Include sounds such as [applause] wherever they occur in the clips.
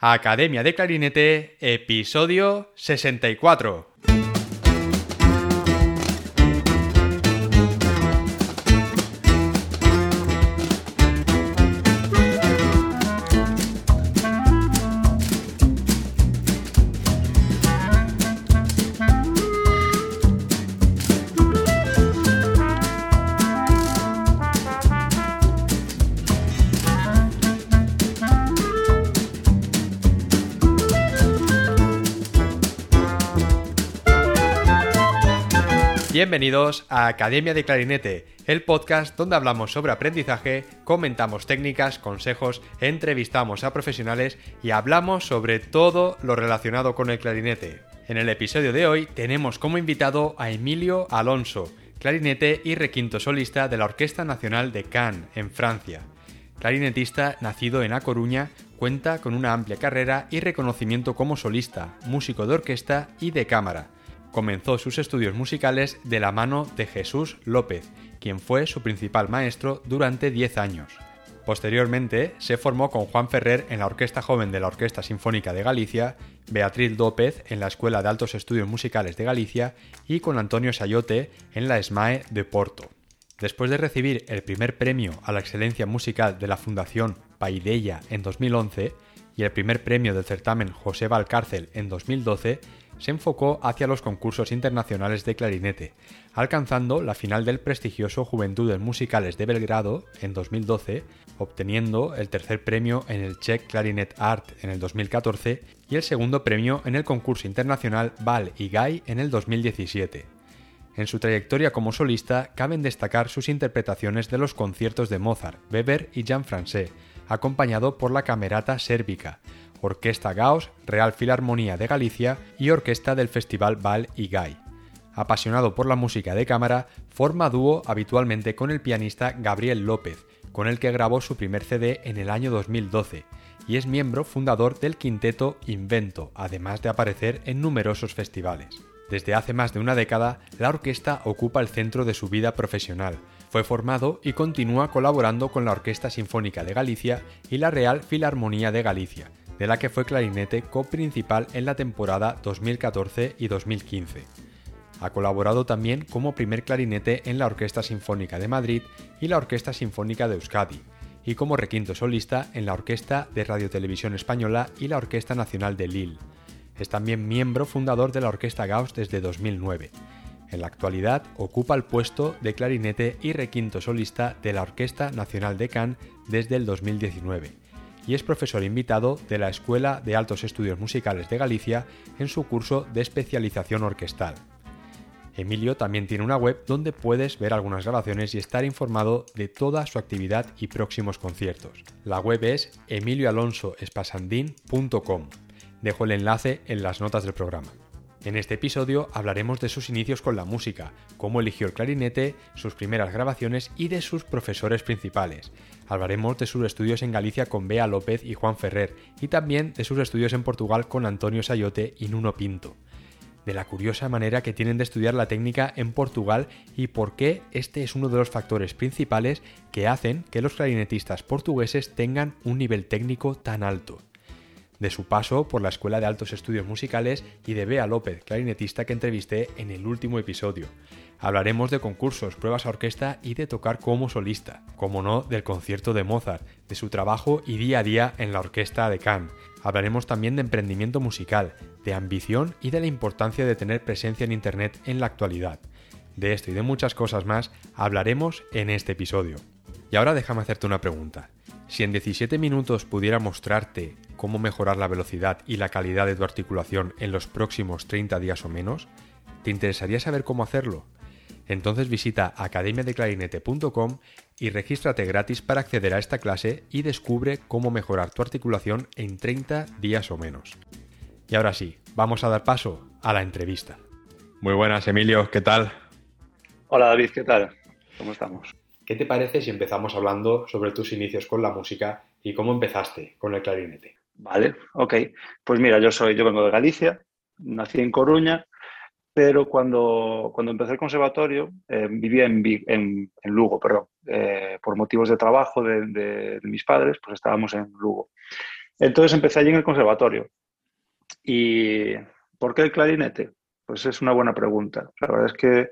Academia de Clarinete, episodio 64. Bienvenidos a Academia de Clarinete, el podcast donde hablamos sobre aprendizaje, comentamos técnicas, consejos, entrevistamos a profesionales y hablamos sobre todo lo relacionado con el clarinete. En el episodio de hoy tenemos como invitado a Emilio Alonso, clarinete y requinto solista de la Orquesta Nacional de Cannes, en Francia. Clarinetista nacido en A Coruña, cuenta con una amplia carrera y reconocimiento como solista, músico de orquesta y de cámara comenzó sus estudios musicales de la mano de Jesús López, quien fue su principal maestro durante 10 años. Posteriormente se formó con Juan Ferrer en la Orquesta Joven de la Orquesta Sinfónica de Galicia, Beatriz López en la Escuela de Altos Estudios Musicales de Galicia y con Antonio Sayote en la SMAE de Porto. Después de recibir el primer premio a la excelencia musical de la Fundación Paideia en 2011 y el primer premio del certamen José Valcárcel en 2012, se enfocó hacia los concursos internacionales de clarinete, alcanzando la final del prestigioso Juventudes Musicales de Belgrado en 2012, obteniendo el tercer premio en el Czech Clarinet Art en el 2014 y el segundo premio en el concurso internacional Val y Guy en el 2017. En su trayectoria como solista caben destacar sus interpretaciones de los conciertos de Mozart, Weber y Jean Francais, acompañado por la Camerata Sérbica, Orquesta Gauss, Real Filarmonía de Galicia y Orquesta del Festival Val y Gay. Apasionado por la música de cámara, forma dúo habitualmente con el pianista Gabriel López, con el que grabó su primer CD en el año 2012, y es miembro fundador del quinteto Invento, además de aparecer en numerosos festivales. Desde hace más de una década, la orquesta ocupa el centro de su vida profesional. Fue formado y continúa colaborando con la Orquesta Sinfónica de Galicia y la Real Filarmonía de Galicia, de la que fue clarinete coprincipal en la temporada 2014 y 2015. Ha colaborado también como primer clarinete en la Orquesta Sinfónica de Madrid y la Orquesta Sinfónica de Euskadi, y como requinto solista en la Orquesta de Radiotelevisión Española y la Orquesta Nacional de Lille. Es también miembro fundador de la Orquesta Gauss desde 2009. En la actualidad ocupa el puesto de clarinete y requinto solista de la Orquesta Nacional de Cannes desde el 2019 y es profesor invitado de la Escuela de Altos Estudios Musicales de Galicia en su curso de especialización orquestal. Emilio también tiene una web donde puedes ver algunas grabaciones y estar informado de toda su actividad y próximos conciertos. La web es emilioalonsoespasandin.com. Dejo el enlace en las notas del programa. En este episodio hablaremos de sus inicios con la música, cómo eligió el clarinete, sus primeras grabaciones y de sus profesores principales. Hablaremos de sus estudios en Galicia con Bea López y Juan Ferrer, y también de sus estudios en Portugal con Antonio Sayote y Nuno Pinto. De la curiosa manera que tienen de estudiar la técnica en Portugal y por qué este es uno de los factores principales que hacen que los clarinetistas portugueses tengan un nivel técnico tan alto de su paso por la Escuela de Altos Estudios Musicales y de Bea López, clarinetista que entrevisté en el último episodio. Hablaremos de concursos, pruebas a orquesta y de tocar como solista, como no del concierto de Mozart, de su trabajo y día a día en la orquesta de Cannes. Hablaremos también de emprendimiento musical, de ambición y de la importancia de tener presencia en Internet en la actualidad. De esto y de muchas cosas más hablaremos en este episodio. Y ahora déjame hacerte una pregunta. Si en 17 minutos pudiera mostrarte cómo mejorar la velocidad y la calidad de tu articulación en los próximos 30 días o menos, ¿te interesaría saber cómo hacerlo? Entonces visita academiadeclarinete.com y regístrate gratis para acceder a esta clase y descubre cómo mejorar tu articulación en 30 días o menos. Y ahora sí, vamos a dar paso a la entrevista. Muy buenas, Emilio, ¿qué tal? Hola David, ¿qué tal? ¿Cómo estamos? ¿Qué te parece si empezamos hablando sobre tus inicios con la música y cómo empezaste con el clarinete? Vale, ok. Pues mira, yo soy, yo vengo de Galicia, nací en Coruña, pero cuando, cuando empecé el conservatorio eh, vivía en, Lugo, perdón, eh, por motivos de trabajo de, mis padres, pues estábamos en Lugo. Entonces empecé allí en el conservatorio. ¿Y por qué el clarinete? Pues es una buena pregunta. La verdad es que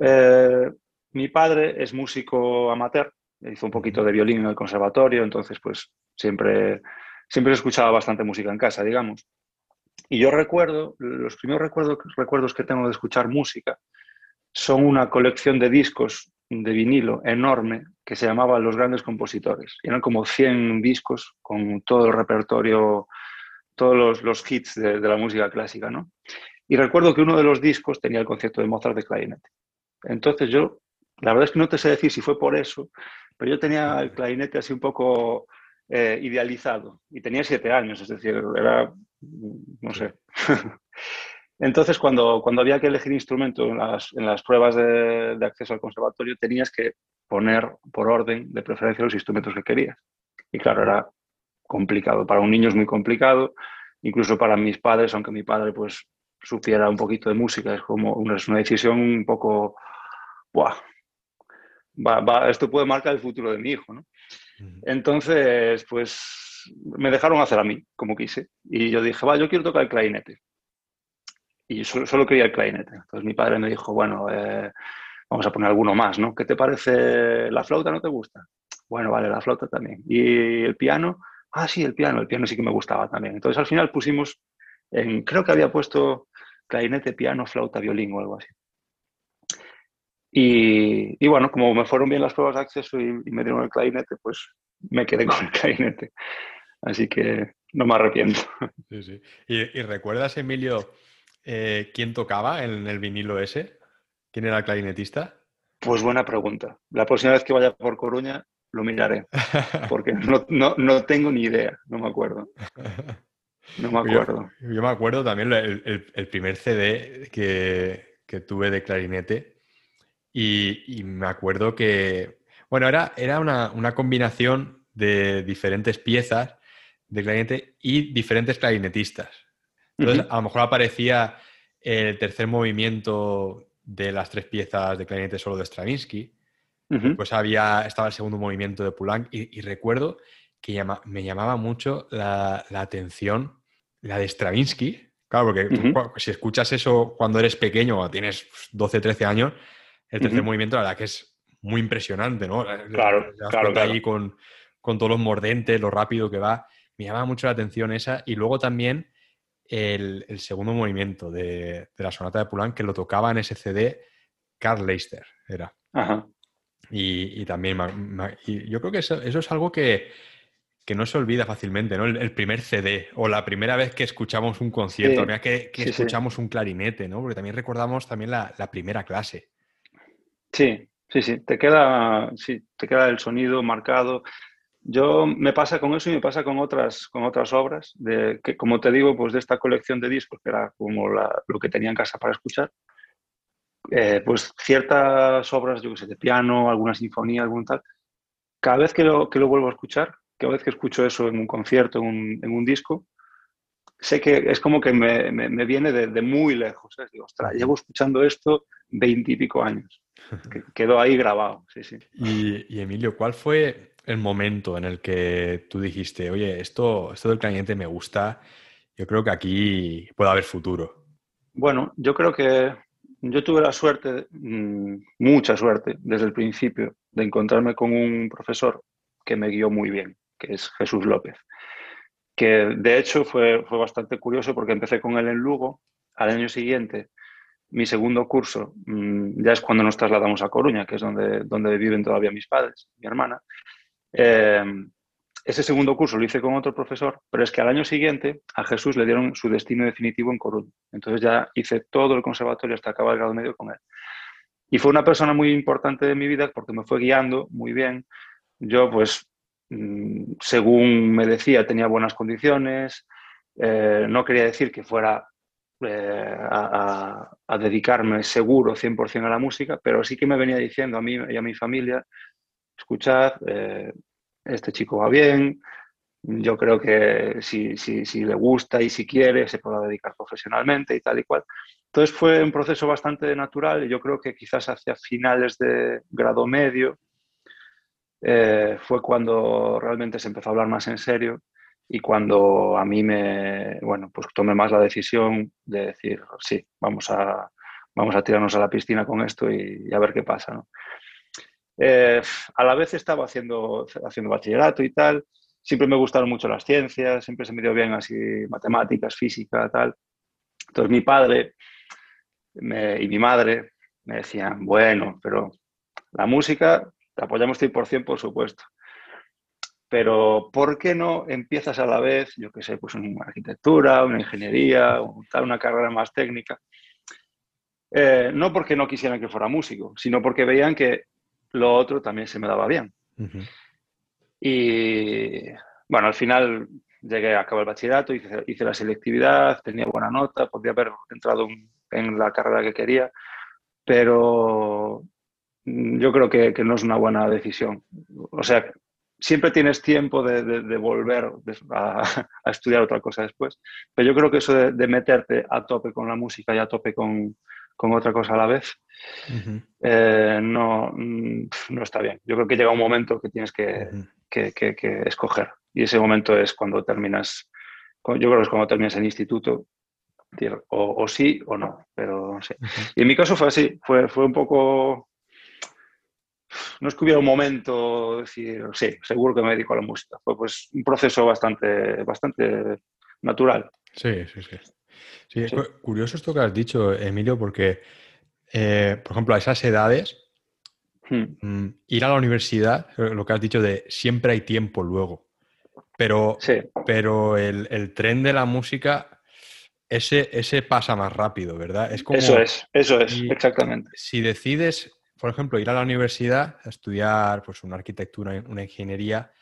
eh, mi padre es músico amateur, hizo un poquito de violín en el conservatorio, entonces pues siempre, siempre escuchaba bastante música en casa, digamos. Y yo recuerdo, los primeros recuerdos, recuerdos que tengo de escuchar música son una colección de discos de vinilo enorme que se llamaba Los Grandes Compositores. eran como 100 discos con todo el repertorio, todos los, hits de, de, la música clásica, ¿no? Y recuerdo que uno de los discos tenía el concierto de Mozart de clarinete. Entonces yo, la verdad es que no te sé decir si fue por eso, pero yo tenía el clarinete así un poco eh, idealizado y tenía siete años, es decir, era, no sé. [laughs] Entonces, cuando, cuando había que elegir instrumento en las, en las pruebas de, de, acceso al conservatorio, tenías que poner por orden de preferencia los instrumentos que querías. Y claro, era complicado. Para un niño es muy complicado, incluso para mis padres, aunque mi padre pues supiera un poquito de música, es como una, es una decisión un poco ¡buah! esto puede marcar el futuro de mi hijo, ¿no? Entonces, pues me dejaron hacer a mí como quise. Y yo dije, va, yo quiero tocar el clarinete. Y solo, quería el clarinete. Entonces mi padre me dijo, bueno, eh, vamos a poner alguno más, ¿no? ¿Qué te parece? ¿La flauta no te gusta? Bueno, vale, la flauta también. ¿Y el piano? Ah, sí, el piano. El piano sí que me gustaba también. Entonces al final pusimos, en, creo que había puesto clarinete, piano, flauta, violín o algo así. Y, bueno, como me fueron bien las pruebas de acceso y, me dieron el clarinete, pues me quedé con el [laughs] clarinete. Así que no me arrepiento. Sí, sí. ¿Y, recuerdas, Emilio, eh, quién tocaba en el vinilo ese? ¿Quién era el clarinetista? Pues buena pregunta. La próxima vez que vaya por Coruña lo miraré, porque no, no, no tengo ni idea, no me acuerdo. No me [laughs] acuerdo. Yo, me acuerdo también el, el, primer CD que, que, tuve de clarinete y, me acuerdo que, bueno, era, era una, una, combinación de diferentes piezas de clarinete y diferentes clarinetistas. Entonces, a lo mejor aparecía el tercer movimiento de las tres piezas de clarinete solo de Stravinsky. Pues había, estaba el segundo movimiento de Poulenc y, recuerdo que me llamaba mucho la, la, atención la de Stravinsky. Claro, porque si escuchas eso cuando eres pequeño o tienes 12, 13 años, el tercer movimiento, la verdad que es muy impresionante, ¿no? Claro, claro, ahí con, todos los mordentes, lo rápido que va. Me llama mucho la atención esa. Y luego también el, segundo movimiento de, la sonata de Poulenc, que lo tocaba en ese CD Carl Leister, era. Ajá. Y, también, yo creo que eso, es algo que, no se olvida fácilmente, ¿no? El, primer CD o la primera vez que escuchamos un concierto, que, escuchamos un clarinete, ¿no? Porque también recordamos también la primera clase. Sí, sí, sí, te queda, sí, te queda el sonido marcado. Yo me pasa con eso y me pasa con otras, con otras obras, de, que como te digo, pues de esta colección de discos, que era como lo que tenía en casa para escuchar, eh, pues ciertas obras, yo que sé, de piano, alguna sinfonía, algún tal, cada vez que lo, que lo vuelvo a escuchar, cada vez que escucho eso en un concierto, en un, en un disco, sé que es como que me, me, viene de, muy lejos. ¿eh? Digo, ostras, llevo escuchando esto veintipico años. Quedó ahí grabado, sí, sí. Y, Emilio, ¿cuál fue el momento en el que tú dijiste, oye, esto, esto del cliente me gusta, yo creo que aquí puede haber futuro? Bueno, yo creo que yo tuve la suerte, mm, mucha suerte, desde el principio, de encontrarme con un profesor que me guió muy bien, que es Jesús López que de hecho fue, fue bastante curioso porque empecé con él en Lugo, al año siguiente mi segundo curso mm, ya es cuando nos trasladamos a Coruña, que es donde, donde viven todavía mis padres, mi hermana. Eh, ese segundo curso lo hice con otro profesor, pero es que al año siguiente a Jesús le dieron su destino definitivo en Coruña. Entonces ya hice todo el conservatorio hasta acabar el grado medio con él. Y fue una persona muy importante de mi vida porque me fue guiando muy bien. Yo pues Mm, según me decía, tenía buenas condiciones. Eh, no quería decir que fuera eh, a, dedicarme seguro 100% a la música, pero sí que me venía diciendo a mí y a mi familia, escuchad, eh, este chico va bien, yo creo que si, si, si, le gusta y si quiere, se pueda dedicar profesionalmente y tal y cual. Entonces fue un proceso bastante natural y yo creo que quizás hacia finales de grado medio, eh, fue cuando realmente se empezó a hablar más en serio Y cuando a mí me, bueno, pues tomé más la decisión de decir, sí, vamos a, vamos a tirarnos a la piscina con esto y, a ver qué pasa. Eh, a la vez estaba haciendo, haciendo bachillerato y tal, siempre me gustaron mucho las ciencias, siempre se me dio bien así matemáticas, física, tal. Entonces mi padre y mi madre me decían, bueno, pero la música te apoyamos 100%, por supuesto. Pero ¿por qué no empiezas a la vez, yo qué sé, pues una arquitectura, una ingeniería, una carrera más técnica? Eh, no porque no quisieran que fuera músico, sino porque veían que lo otro también se me daba bien. Y bueno, al final llegué a acabar el bachillerato, hice, la selectividad, tenía buena nota, podía haber entrado en la carrera que quería, pero yo creo que, no es una buena decisión. O sea, siempre tienes tiempo de, volver [laughs] a, estudiar otra cosa después, pero yo creo que eso de, meterte a tope con la música y a tope con, otra cosa a la vez, eh, no, no está bien. Yo creo que llega un momento que tienes que, que, escoger. Y ese momento es cuando terminas, yo creo que es cuando terminas el instituto, o, sí o no, pero. Y en mi caso fue así, fue, fue un poco... No es que hubiera un momento, decir, sí, seguro que me dedico a la música. Fue pues un proceso bastante, bastante natural. Sí, sí, sí. Sí, curioso esto que has dicho, Emilio, porque, eh, por ejemplo, a esas edades, Hmm. Mm, ir a la universidad, eh, lo que has dicho de siempre hay tiempo luego. Pero, pero el, tren de la música, ese, ese pasa más rápido, ¿verdad? Es como, eso es, eso es, exactamente. Si decides, por ejemplo, ir a la universidad a estudiar pues, una arquitectura, una ingeniería,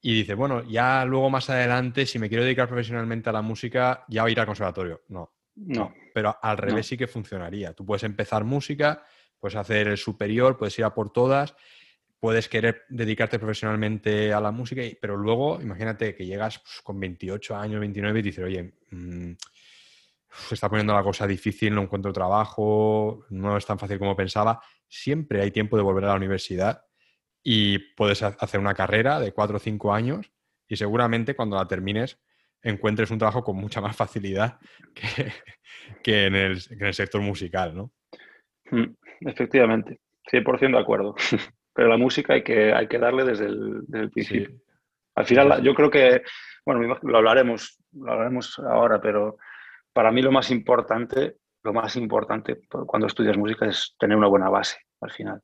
y dices, bueno, ya luego más adelante, si me quiero dedicar profesionalmente a la música, ya voy a ir al conservatorio. No. No. Pero al revés sí que funcionaría. Tú puedes empezar música Puedes hacer el superior, puedes ir a por todas, puedes querer dedicarte profesionalmente a la música, pero luego imagínate que llegas pues, con 28 años, 29 y dices, oye, mm, se está poniendo la cosa difícil, no encuentro trabajo, no es tan fácil como pensaba. Siempre hay tiempo de volver a la universidad y puedes hacer una carrera de 4 o 5 años y seguramente cuando la termines encuentres un trabajo con mucha más facilidad [laughs] que, en, el, en, el, sector musical, ¿no? Mm. Efectivamente, 100% de acuerdo. [laughs] Pero la música hay que, hay que darle desde el, principio. Al final, yo creo que, bueno, lo hablaremos, lo hablaremos ahora, pero para mí lo más importante, lo más importante cuando estudias música es tener una buena base al final.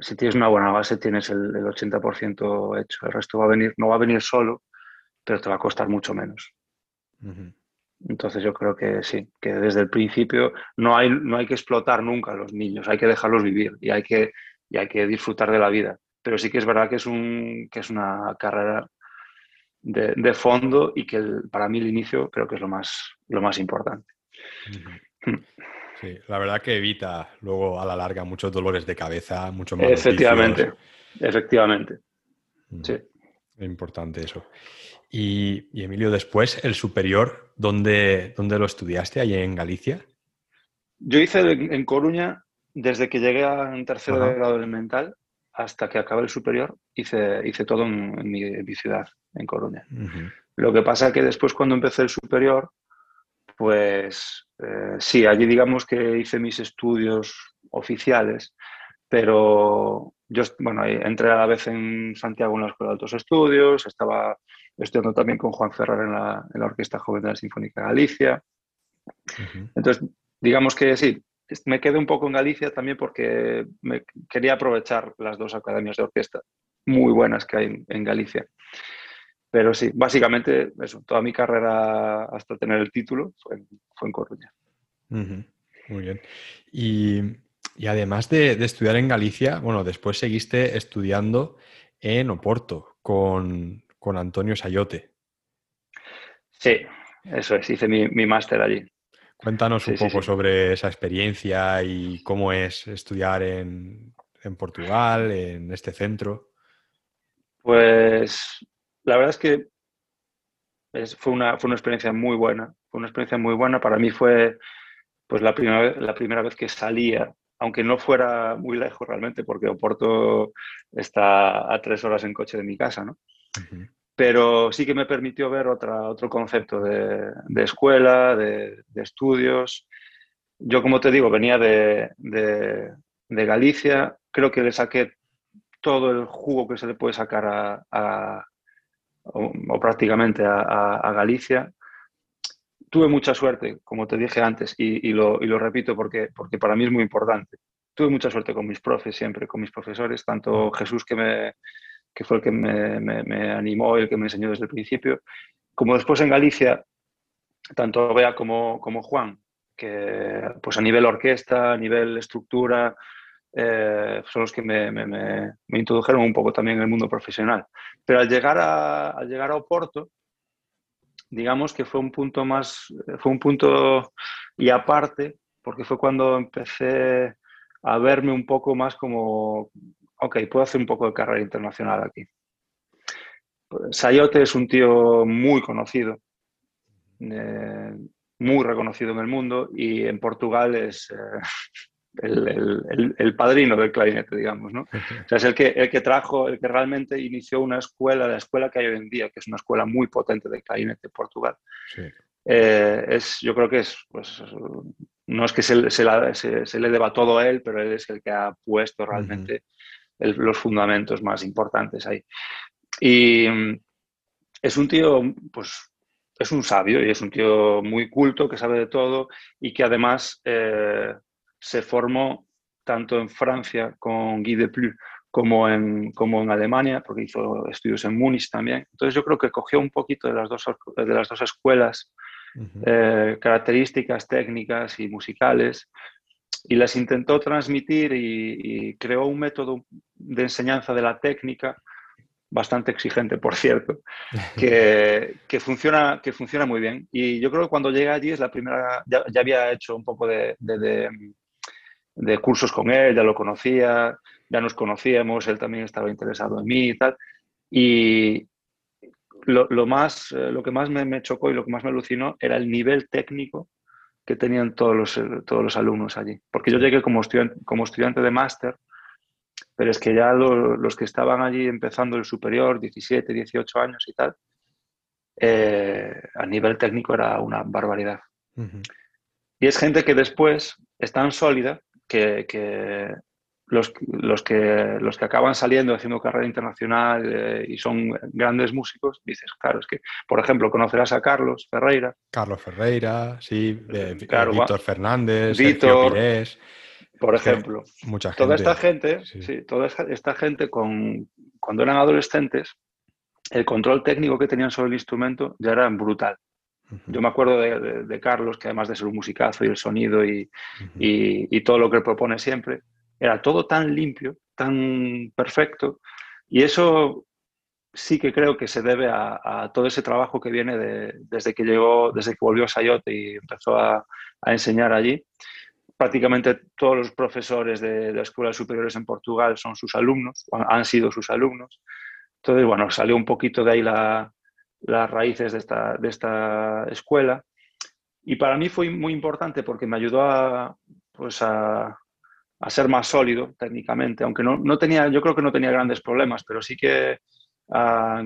Si tienes una buena base, tienes el, 80% hecho. El resto va a venir, no va a venir solo, pero te va a costar mucho menos. Entonces yo creo que sí, que desde el principio no hay, no hay que explotar nunca a los niños, hay que dejarlos vivir y hay que, y hay que disfrutar de la vida. Pero sí que es verdad que es, un, que es una carrera de, fondo y que para mí el inicio creo que es lo más, lo más importante. Sí, la verdad que evita luego a la larga muchos dolores de cabeza, mucho más. Efectivamente, efectivamente. Sí. Es importante eso. Y, Emilio, después, el superior, ¿dónde, ¿dónde, lo estudiaste? ¿Allí en Galicia? Yo hice en Coruña, desde que llegué a un tercero de grado elemental hasta que acabé el superior, hice, hice todo en, mi, ciudad, en Coruña. Lo que pasa que después, cuando empecé el superior, pues eh, sí, allí digamos que hice mis estudios oficiales, pero yo, bueno, entré a la vez en Santiago en la Escuela de Altos Estudios, estaba estudiando también con Juan Ferrer en la, en la Orquesta Joven de la Sinfónica Galicia. Entonces, digamos que sí, me quedé un poco en Galicia también porque me quería aprovechar las dos academias de orquesta muy buenas que hay en, Galicia. Pero sí, básicamente eso, toda mi carrera hasta tener el título fue, fue en Coruña. Muy bien. Y, y además de, de, estudiar en Galicia, bueno, después seguiste estudiando en Oporto con, con Antonio Sayote. Sí, eso es, hice mi, máster allí. Cuéntanos un poco sobre esa experiencia y cómo es estudiar en, Portugal, en este centro. Pues la verdad es que fue, una, fue, una, experiencia muy buena. Fue una experiencia muy buena. Para mí fue pues, la, primera, la primera vez que salía, aunque no fuera muy lejos realmente, porque Oporto está a tres horas en coche de mi casa, ¿no? Pero sí que me permitió ver otra, otro concepto de, escuela, de, estudios. Yo, como te digo, venía de, Galicia, creo que le saqué todo el jugo que se le puede sacar a, o, prácticamente a, Galicia. Tuve mucha suerte, como te dije antes, y, lo, repito porque, porque para mí es muy importante. Tuve mucha suerte con mis profes siempre, con mis profesores, tanto Jesús que me, que fue el que me, animó y el que me enseñó desde el principio. Como después en Galicia, tanto Bea como, Juan, que pues a nivel orquesta, a nivel estructura, eh, son los que me, me, introdujeron un poco también en el mundo profesional. Pero al llegar a, al llegar a Oporto, digamos que fue un punto más, fue un punto y aparte, porque fue cuando empecé a verme un poco más como, ok, puedo hacer un poco de carrera internacional aquí. Sayote es un tío muy conocido, eh, muy reconocido en el mundo y en Portugal es eh, [laughs] el, padrino del clarinete, digamos, ¿no? [laughs] O sea, es el que, el que trajo, el que realmente inició una escuela, la escuela que hay hoy en día, que es una escuela muy potente de clarinete en Portugal. Eh, es, yo creo que es, pues, no es que se, se, le deba todo a él, pero él es el que ha puesto realmente los fundamentos más importantes ahí. Y mm, es un tío, pues, es un sabio y es un tío muy culto que sabe de todo y que además eh, se formó tanto en Francia con Guy Deplu como en, como en Alemania, porque hizo estudios en Múnich también. Entonces yo creo que cogió un poquito de las dos, de las dos escuelas, eh, características técnicas y musicales, y las intentó transmitir y, creó un método de enseñanza de la técnica bastante exigente, por cierto, [laughs] que, que, funciona, que funciona muy bien. Y yo creo que cuando llegué allí es la primera, ya, había hecho un poco de, de, de, cursos con él, ya lo conocía, ya nos conocíamos, él también estaba interesado en mí y tal. Y lo, lo más, eh, lo que más me, me, chocó y lo que más me alucinó era el nivel técnico que tenían todos los, todos los alumnos allí. Porque yo llegué como estudiante, como estudiante de máster, pero es que ya los que estaban allí empezando el superior, 17, 18 años y tal, eh, a nivel técnico era una barbaridad. Y es gente que después es tan sólida que, que los, los, que, los que acaban saliendo haciendo carrera internacional eh, y son grandes músicos, dices, claro, es que, por ejemplo, conocerás a Carlos Ferreira. Carlos Ferreira, sí, eh, Víctor Fernández, Víctor, Pires, por ejemplo. Mucha gente. Toda esta gente, sí. toda esta gente con, cuando eran adolescentes, el control técnico que tenían sobre el instrumento ya era brutal. Yo me acuerdo de, Carlos, que además de ser un musicazo y el sonido y, y, y todo lo que propone siempre, era todo tan limpio, tan perfecto, y eso sí que creo que se debe a, todo ese trabajo que viene desde que llegó, desde que volvió a Sayote y empezó a, enseñar allí. Prácticamente todos los profesores de, de, escuelas superiores en Portugal son sus alumnos, han sido sus alumnos. Entonces, bueno, salió un poquito de ahí las raíces de esta, de esta escuela. Y para mí fue muy importante porque me ayudó a, pues a, a ser más sólido técnicamente, aunque no, no, tenía, yo creo que no tenía grandes problemas, pero sí que a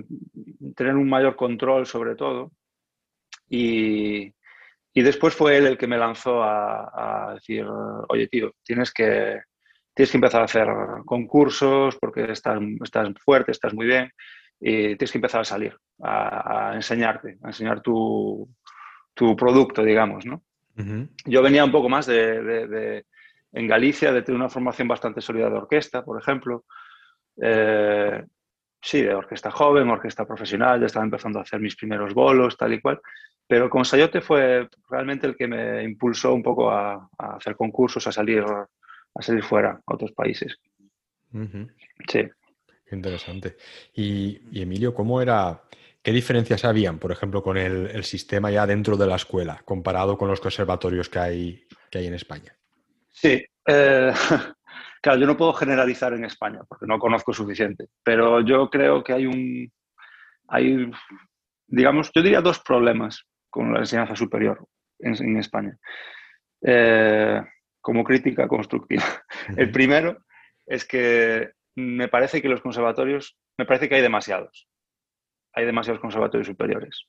tener un mayor control sobre todo. Y, y, después fue él el que me lanzó a, decir, oye tío, tienes que, tienes que empezar a hacer concursos porque estás, estás fuerte, estás muy bien y tienes que empezar a salir, a, enseñarte, a enseñar tu, tu, producto, digamos, ¿no? Yo venía un poco más de en Galicia de tener una formación bastante sólida de orquesta, por ejemplo. Eh, sí, de orquesta joven, orquesta profesional, ya estaba empezando a hacer mis primeros bolos, tal y cual. Pero con Sayote fue realmente el que me impulsó un poco a, hacer concursos, a salir, a salir fuera a otros países. Sí. Qué interesante. Y, Emilio, ¿cómo era, qué diferencias habían, por ejemplo, con el, el, sistema ya dentro de la escuela, comparado con los conservatorios que hay, que hay en España? Sí, eh, [laughs] claro, yo no puedo generalizar en España porque no conozco suficiente, pero yo creo que hay un, hay, digamos, yo diría dos problemas con la enseñanza superior en, España, eh, como crítica constructiva. [laughs] El primero es que me parece que los conservatorios, me parece que hay demasiados. hay demasiados conservatorios superiores.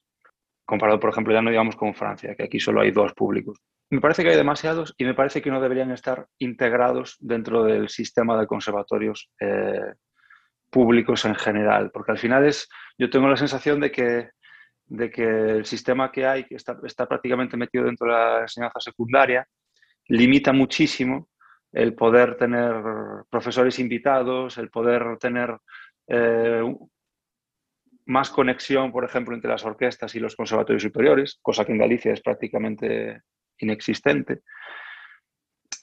Comparado, por ejemplo, ya no digamos con Francia, que aquí solo hay dos públicos. Me parece que hay demasiados y me parece que no deberían estar integrados dentro del sistema de conservatorios eh, públicos en general, porque al final es, yo tengo la sensación de que, de que el sistema que hay, que está, está prácticamente metido dentro de la enseñanza secundaria, limita muchísimo el poder tener profesores invitados, el poder tener eh, más conexión, por ejemplo, entre las orquestas y los conservatorios superiores, cosa que en Galicia es prácticamente inexistente.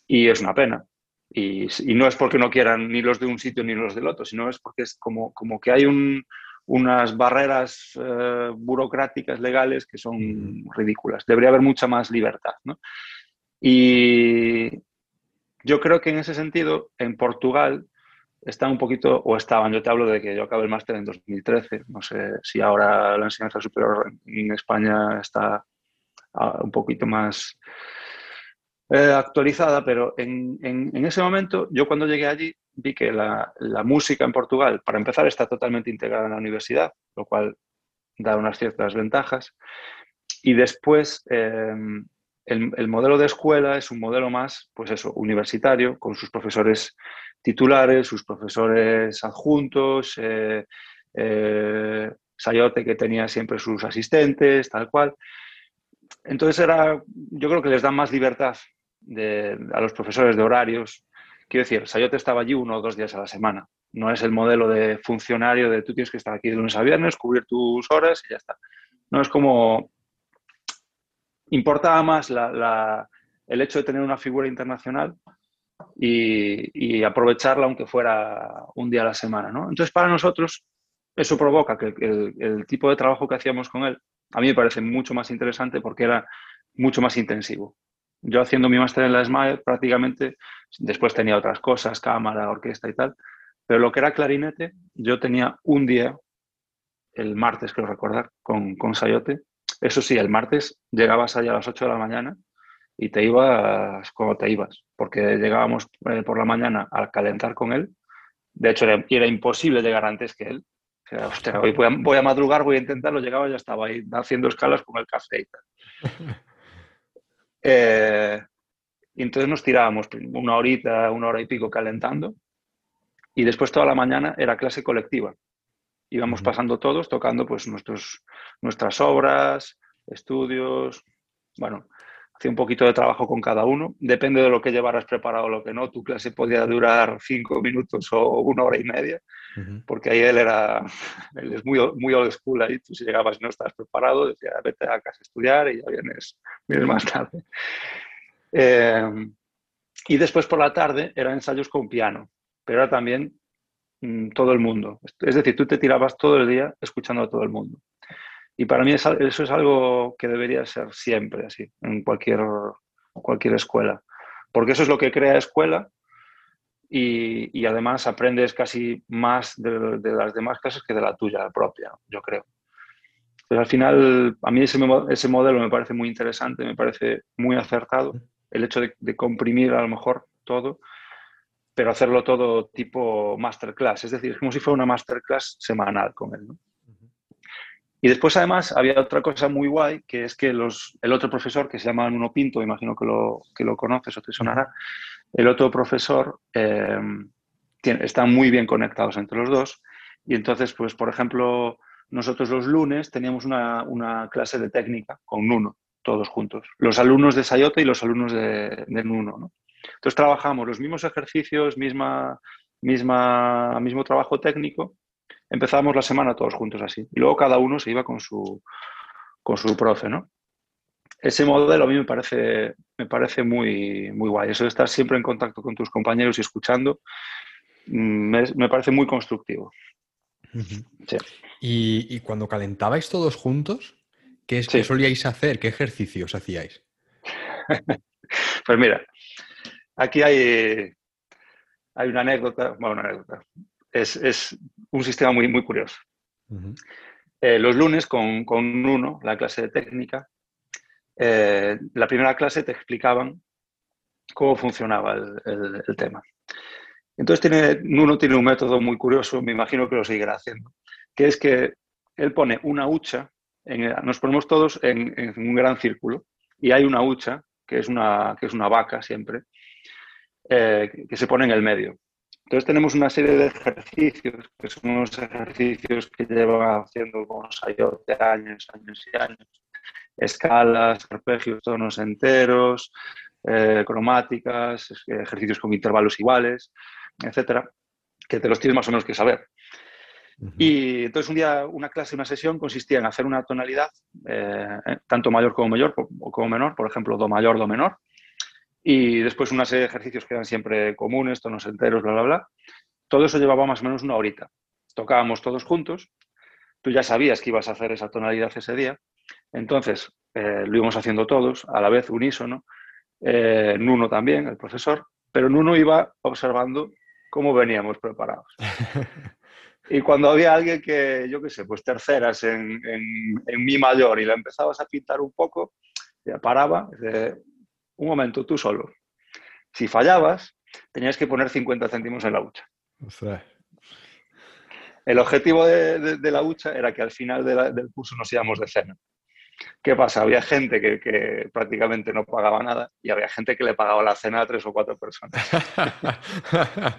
Y es una pena. Y, no es porque no quieran ni los de un sitio ni los del otro, sino es porque es como, como que hay unas barreras eh, burocráticas legales que son ridículas. Debería haber mucha más libertad. Y yo creo que en ese sentido, en Portugal, están un poquito, o estaban, yo te hablo de que yo acabé el máster en 2013, no sé si ahora la enseñanza superior en España está un poquito más eh, actualizada, pero en, ese momento, yo cuando llegué allí, vi que la, música en Portugal, para empezar, está totalmente integrada en la universidad, lo cual da unas ciertas ventajas, y después... Eh, el, modelo de escuela es un modelo más, pues eso, universitario, con sus profesores titulares, sus profesores adjuntos, eh, eh, Sayote que tenía siempre sus asistentes, tal cual. Entonces era, yo creo que les dan más libertad a los profesores de horarios. Quiero decir, Sayote estaba allí uno o dos días a la semana. No es el modelo de funcionario de tú tienes que estar aquí de lunes a viernes, cubrir tus horas y ya está. No es como importaba más el hecho de tener una figura internacional y, aprovecharla aunque fuera un día a la semana. ¿no? Entonces, para nosotros, eso provoca que el, tipo de trabajo que hacíamos con él, a mí me parece mucho más interesante porque era mucho más intensivo. Yo haciendo mi máster en la SMAE, prácticamente, después tenía otras cosas, cámara, orquesta y tal, pero lo que era clarinete, yo tenía un día, el martes, creo recordar, con, con Sayote, eso sí, el martes llegabas allá a las 8 de la mañana y te ibas como te ibas, porque llegábamos eh, por la mañana al calentar con él. De hecho, era, imposible llegar antes que él. Hoy voy a, madrugar, voy a intentarlo. Llegaba, ya estaba ahí haciendo escalas con el café y tal. [laughs] Eh, y entonces nos tirábamos una horita, una hora y pico calentando. Y después toda la mañana era clase colectiva íbamos pasando todos, tocando pues nuestros, nuestras obras, estudios, bueno, hacía un poquito de trabajo con cada uno, depende de lo que llevaras preparado o lo que no, tu clase podía durar cinco minutos o una hora y media, porque ahí él era, [laughs] él es muy, muy old school ahí, tú si llegabas y no estás preparado, decía, vete a casa a estudiar y ya vienes, vienes más tarde. Eh, y después por la tarde eran ensayos con piano, pero era también Mm, todo el mundo. Es decir, tú te tirabas todo el día escuchando a todo el mundo. Y para mí eso es algo que debería ser siempre así, en cualquier, cualquier escuela. Porque eso es lo que crea escuela y, además aprendes casi más de, las demás clases que de la tuya propia, yo creo. Pero al final, a mí ese, ese, modelo me parece muy interesante, me parece muy acertado, el hecho de, de comprimir a lo mejor todo pero hacerlo todo tipo masterclass, es decir, como si fuera una masterclass semanal con él. Y después, además, había otra cosa muy guay, que es que los, el otro profesor, que se llama Nuno Pinto, imagino que lo, que lo conoces o te sonará, el otro profesor eh, están muy bien conectados entre los dos. Y entonces, pues, por ejemplo, nosotros los lunes teníamos una, una clase de técnica con Nuno, todos juntos. Los alumnos de Sayote y los alumnos de, Nuno. ¿no? Entonces trabajamos los mismos ejercicios, misma, misma, mismo trabajo técnico. Empezamos la semana todos juntos así. Y luego cada uno se iba con su, con su profe, ¿no? Ese modelo a mí me parece, me parece muy, muy guay. Eso de estar siempre en contacto con tus compañeros y escuchando mm, me, parece muy constructivo. ¿Y, cuando calentabais todos juntos, ¿qué, es, ¿qué solíais hacer? ¿Qué ejercicios hacíais? [laughs] pues mira, Aquí hay, hay una anécdota, bueno, una anécdota. Es, un sistema muy, muy curioso. Eh, los lunes con, con uno, la clase de técnica, eh, la primera clase te explicaban cómo funcionaba el, tema. Entonces, tiene, Nuno tiene un método muy curioso, me imagino que lo seguirá haciendo, que es que él pone una hucha, nos ponemos todos en, un gran círculo y hay una hucha, que es una, que es una vaca siempre, eh, que se pone en el medio. Entonces tenemos una serie de ejercicios, que son unos ejercicios que llevan haciendo de años, años y años. Escalas, arpegios, tonos enteros, eh, cromáticas, ejercicios con intervalos iguales, etcétera, que te los tienes más o menos que saber. Y entonces un día una clase, una sesión consistía en hacer una tonalidad, eh, tanto mayor como mayor o como menor, por ejemplo, do mayor, do menor, y después una serie de ejercicios que eran siempre comunes, tonos enteros, bla, bla, bla. Todo eso llevaba más o menos una horita. Tocábamos todos juntos, tú ya sabías que ibas a hacer esa tonalidad ese día, entonces eh, lo íbamos haciendo todos, a la vez unísono, eh, Nuno también, el profesor, pero Nuno iba observando cómo veníamos preparados. [laughs] Y cuando había alguien que, yo qué sé, pues terceras en, en, mi mayor y la empezabas a pintar un poco, ya paraba, un momento, tú solo. Si fallabas, tenías que poner 50 céntimos en la hucha. El objetivo de, la hucha era que al final del curso nos íbamos de cena. ¿Qué pasa? Había gente que, prácticamente no pagaba nada y había gente que le pagaba la cena a tres o cuatro personas. [laughs]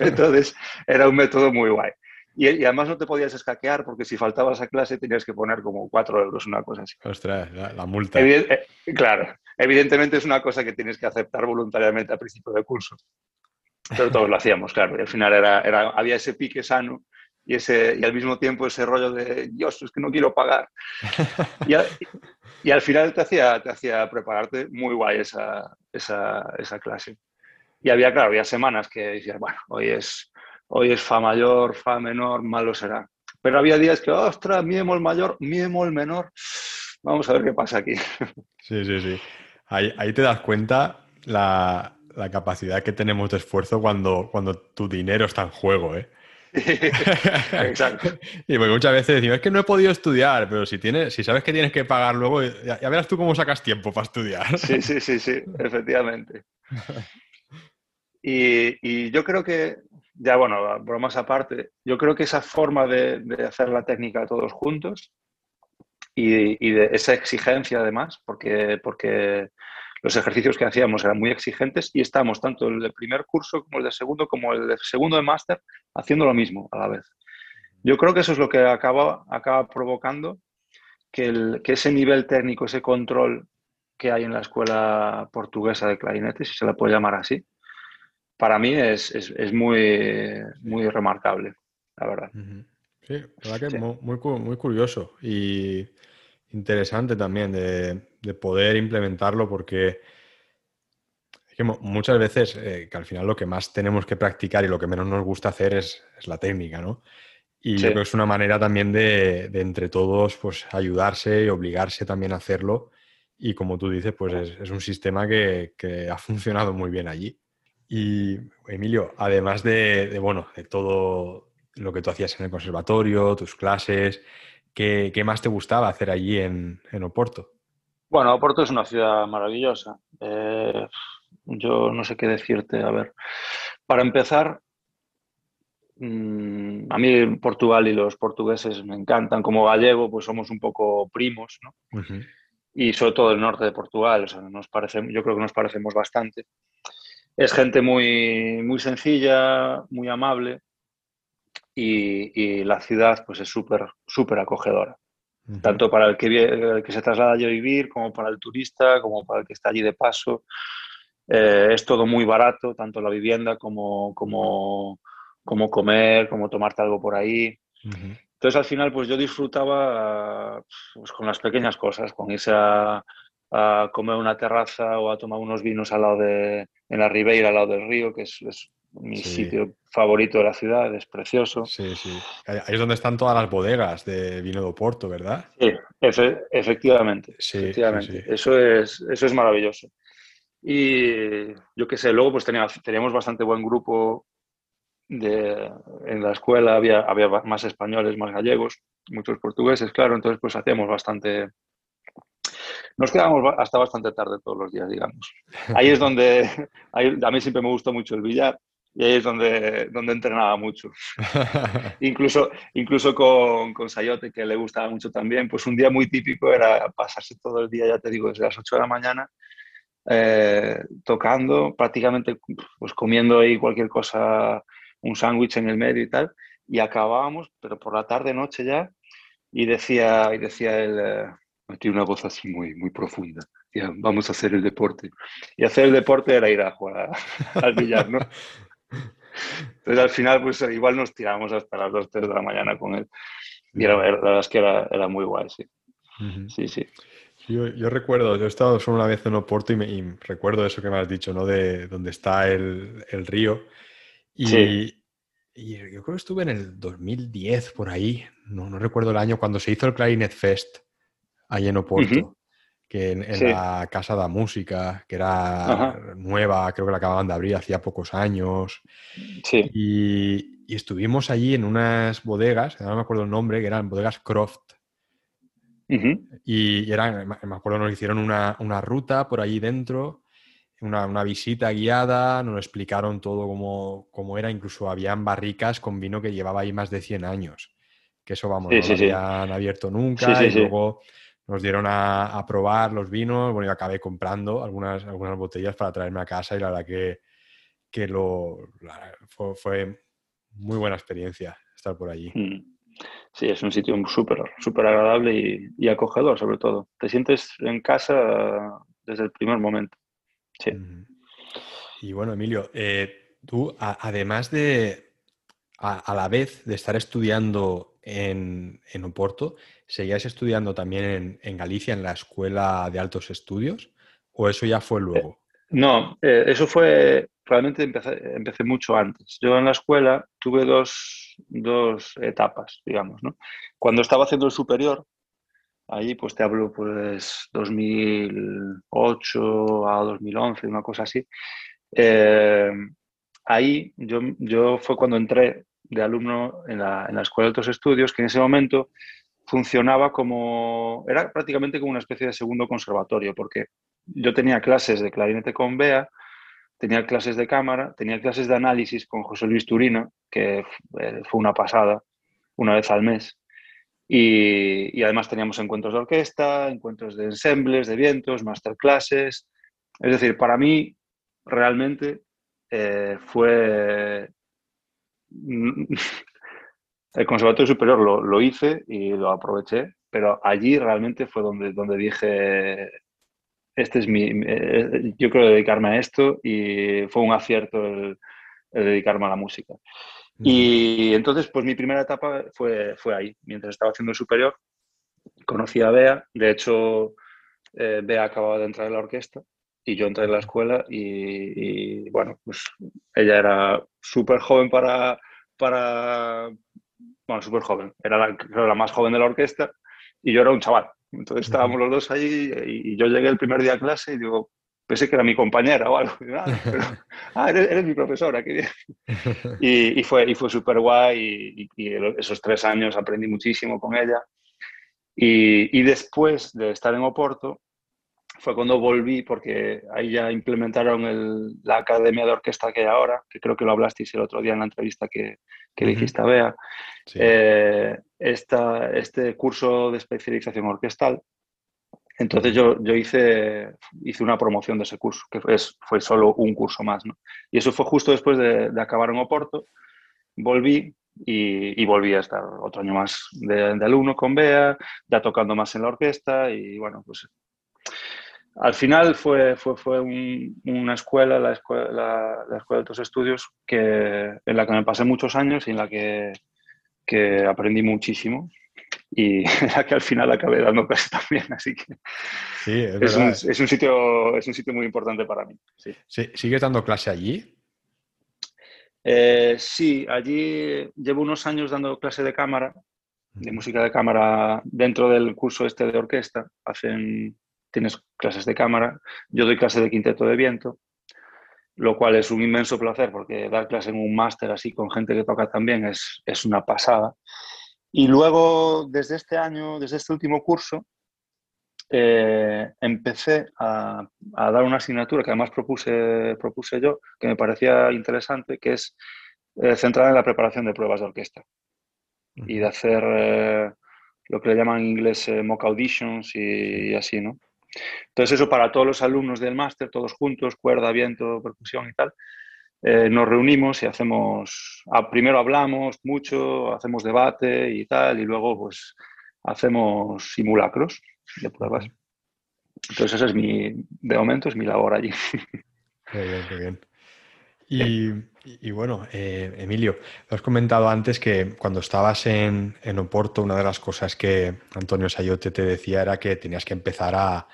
Entonces, era un método muy guay. Y, además no te podías escaquear porque si faltabas a clase tenías que poner como cuatro euros, una cosa así. Ostras, la, multa. Eh, claro, evidentemente es una cosa que tienes que aceptar voluntariamente al principio del curso. Pero todos lo hacíamos, claro. Y al final era, era, había ese pique sano y, ese, y al mismo tiempo ese rollo de, Dios, es que no quiero pagar. [laughs] y, al, final te hacía, te hacía prepararte muy guay esa, esa, esa, clase. Y había, claro, había semanas que decías, bueno, hoy es, hoy es fa mayor, fa menor, malo será. Pero había días que, ostras, mi bemol mayor, mi bemol menor, vamos a ver qué pasa aquí. [laughs] Sí, sí, sí. Ahí, ahí te das cuenta la, la, capacidad que tenemos de esfuerzo cuando, cuando tu dinero está en juego, ¿eh? [laughs] Exacto. y porque muchas veces decimos, es que no he podido estudiar, pero si, tienes, si sabes que tienes que pagar luego, ya, verás tú cómo sacas tiempo para estudiar. sí, sí, sí, sí, efectivamente. Y, yo creo que, ya bueno, bromas aparte, yo creo que esa forma de, hacer la técnica todos juntos y, de esa exigencia además, porque, porque los ejercicios que hacíamos eran muy exigentes y estamos tanto el del primer curso como el de segundo como el de segundo de máster haciendo lo mismo a la vez. Yo creo que eso es lo que acaba, acaba provocando que, el, que ese nivel técnico, ese control que hay en la escuela portuguesa de clarinete, si se la puede llamar así, para mí es, es, muy, muy remarcable, la verdad. Sí, la verdad que es muy, muy, curioso y interesante también de, poder implementarlo porque muchas veces eh, que al final lo que más tenemos que practicar y lo que menos nos gusta hacer es, la técnica, ¿no? Y yo creo que es una manera también de, entre todos pues ayudarse y obligarse también a hacerlo. Y como tú dices, pues es, un sistema que, que, [laughs] ha funcionado muy bien allí. Y Emilio, además de, bueno, de todo lo que tú hacías en el conservatorio, tus clases, ¿qué, más te gustaba hacer allí en, Oporto? Bueno, Oporto es una ciudad maravillosa. Eh, yo no sé qué decirte. A ver, para empezar, mm, a mí Portugal y los portugueses me encantan. Como gallego, pues somos un poco primos, ¿no? Y sobre todo el norte de Portugal, o sea, nos parece, yo creo que nos parecemos bastante. Es gente muy, muy sencilla, muy amable y, la ciudad pues es súper súper acogedora. Tanto para el que, que se traslada allí a vivir, como para el turista, como para el que está allí de paso. Eh, es todo muy barato, tanto la vivienda como, como, como comer, como tomarte algo por ahí. Entonces al final pues yo disfrutaba pues, con las pequeñas cosas, con irse a, a comer una terraza o a tomar unos vinos al lado de, en la Ribeira, al lado del río, que es, mi sitio favorito de la ciudad, es precioso. Sí, sí. Ahí es donde están todas las bodegas de vino de Oporto, ¿verdad? Sí, efectivamente. Sí, efectivamente. Eso, es, eso es maravilloso. Y yo qué sé, luego pues teníamos bastante buen grupo de, en la escuela, había, había más españoles, más gallegos, muchos portugueses, claro, entonces pues hacíamos bastante, nos quedamos hasta bastante tarde todos los días, digamos. Ahí es donde, [laughs] a mí siempre me gustó mucho el billar y ahí es donde, donde entrenaba mucho. [laughs] incluso incluso con, con Sayote, que le gustaba mucho también, pues un día muy típico era pasarse todo el día, ya te digo, desde las 8 de la mañana, eh, tocando, prácticamente pues comiendo ahí cualquier cosa, un sándwich en el medio y tal, y acabábamos, pero por la tarde, noche ya, y decía, y decía él, eh, tiene una voz así muy, muy profunda, vamos a hacer el deporte. Y hacer el deporte era ir a jugar al billar, ¿no? [laughs] Entonces al final, pues igual nos tiramos hasta las 2, 3 de la mañana con él. Y era, la verdad es que era, era muy guay, sí. Sí, sí. Yo, yo, recuerdo, yo he estado solo una vez en Oporto y, me, recuerdo eso que me has dicho, ¿no? De donde está el, el río. Y, sí. y, yo creo que estuve en el 2010 por ahí, no, no recuerdo el año, cuando se hizo el Clarinet Fest ahí en Oporto que en, la Casa de la Música, que era nueva, creo que la acababan de abrir hacía pocos años. Sí. Y, estuvimos allí en unas bodegas, no me acuerdo el nombre, que eran bodegas Croft. Y eran, me acuerdo, nos hicieron una, ruta por allí dentro, una, visita guiada, nos explicaron todo cómo, era, incluso habían barricas con vino que llevaba ahí más de 100 años, que eso, vamos, no lo habían abierto nunca, y luego nos dieron a, probar los vinos, bueno, yo acabé comprando algunas, algunas botellas para traerme a casa y la verdad que, que lo, fue, muy buena experiencia estar por allí. Mm. Sí, es un sitio súper súper agradable y, acogedor, sobre todo. Te sientes en casa desde el primer momento. Sí. Y bueno, Emilio, eh, tú, además de, a, la vez de estar estudiando en, en Oporto, ¿seguías estudiando también en, Galicia, en la Escuela de Altos Estudios? ¿O eso ya fue luego? Eh, no, eh, eso fue, realmente empecé, mucho antes. Yo en la escuela tuve dos, dos etapas, digamos, ¿no? Cuando estaba haciendo el superior, ahí pues te hablo pues 2008 a 2011, una cosa así, eh, ahí yo, yo fue cuando entré de alumno en la, en la Escuela de Altos Estudios, que en ese momento funcionaba como, era prácticamente como una especie de segundo conservatorio, porque yo tenía clases de clarinete con Bea, tenía clases de cámara, tenía clases de análisis con José Luis Turino, que eh, fue una pasada, una vez al mes. Y, además teníamos encuentros de orquesta, encuentros de ensembles, de vientos, masterclasses. Es decir, para mí realmente eh, fue el Conservatorio Superior lo, hice y lo aproveché, pero allí realmente fue donde, donde dije, este es mi, eh, yo quiero dedicarme a esto y fue un acierto el, dedicarme a la música. Y entonces, pues mi primera etapa fue, fue ahí, mientras estaba haciendo el superior. Conocí a Bea, de hecho, eh, Bea acababa de entrar en la orquesta y yo entré en la escuela y, bueno, pues ella era súper joven para, para, bueno, súper joven, era la, la, más joven de la orquesta y yo era un chaval. Entonces estábamos los dos ahí y, yo llegué el primer día a clase y digo, pensé que era mi compañera o algo. ah, [laughs] ah eres, mi profesora, qué bien. [laughs] Y, y fue, y fue súper guay y, esos tres años aprendí muchísimo con ella. Y, después de estar en Oporto, fue cuando volví, porque ahí ya implementaron la academia de orquesta que hay ahora, que creo que lo hablasteis el otro día en la entrevista que, que le hiciste a Bea, eh, este curso de especialización orquestal. Entonces yo, yo hice, hice una promoción de ese curso, que fue, fue solo un curso más. ¿no? Y eso fue justo después de, de acabar en Oporto. Volví y, y, volví a estar otro año más de, de, alumno con Bea, ya tocando más en la orquesta y bueno, pues al final fue, fue, fue una escuela, la escuela, la, escuela de otros estudios, que, en la que me pasé muchos años y en la que, que aprendí muchísimo y [laughs] en la que al final acabé dando clases también, así que sí, es, es, un, es, un, sitio, es un sitio muy importante para mí. Sí. ¿Sigues dando clase allí? Eh, sí, allí llevo unos años dando clase de cámara, de música de cámara dentro del curso este de orquesta. Hacen tienes clases de cámara, yo doy clase de quinteto de viento, lo cual es un inmenso placer porque dar clase en un máster así con gente que toca también es, es una pasada. Y luego, desde este año, desde este último curso, eh, empecé a, dar una asignatura que además propuse, propuse yo, que me parecía interesante, que es eh, centrada en la preparación de pruebas de orquesta y de hacer eh, lo que le llaman en inglés mock auditions y, así, ¿no? Entonces eso para todos los alumnos del máster, todos juntos, cuerda, viento, percusión y tal, nos reunimos y hacemos, primero hablamos mucho, hacemos debate y tal, y luego pues hacemos simulacros de pruebas. Entonces, esa es mi, de momento, es mi labor allí. Bien, bien. Y, bueno, eh, Emilio, has comentado antes que cuando estabas en, en, Oporto, una de las cosas que Antonio Sayote te decía era que tenías que empezar a,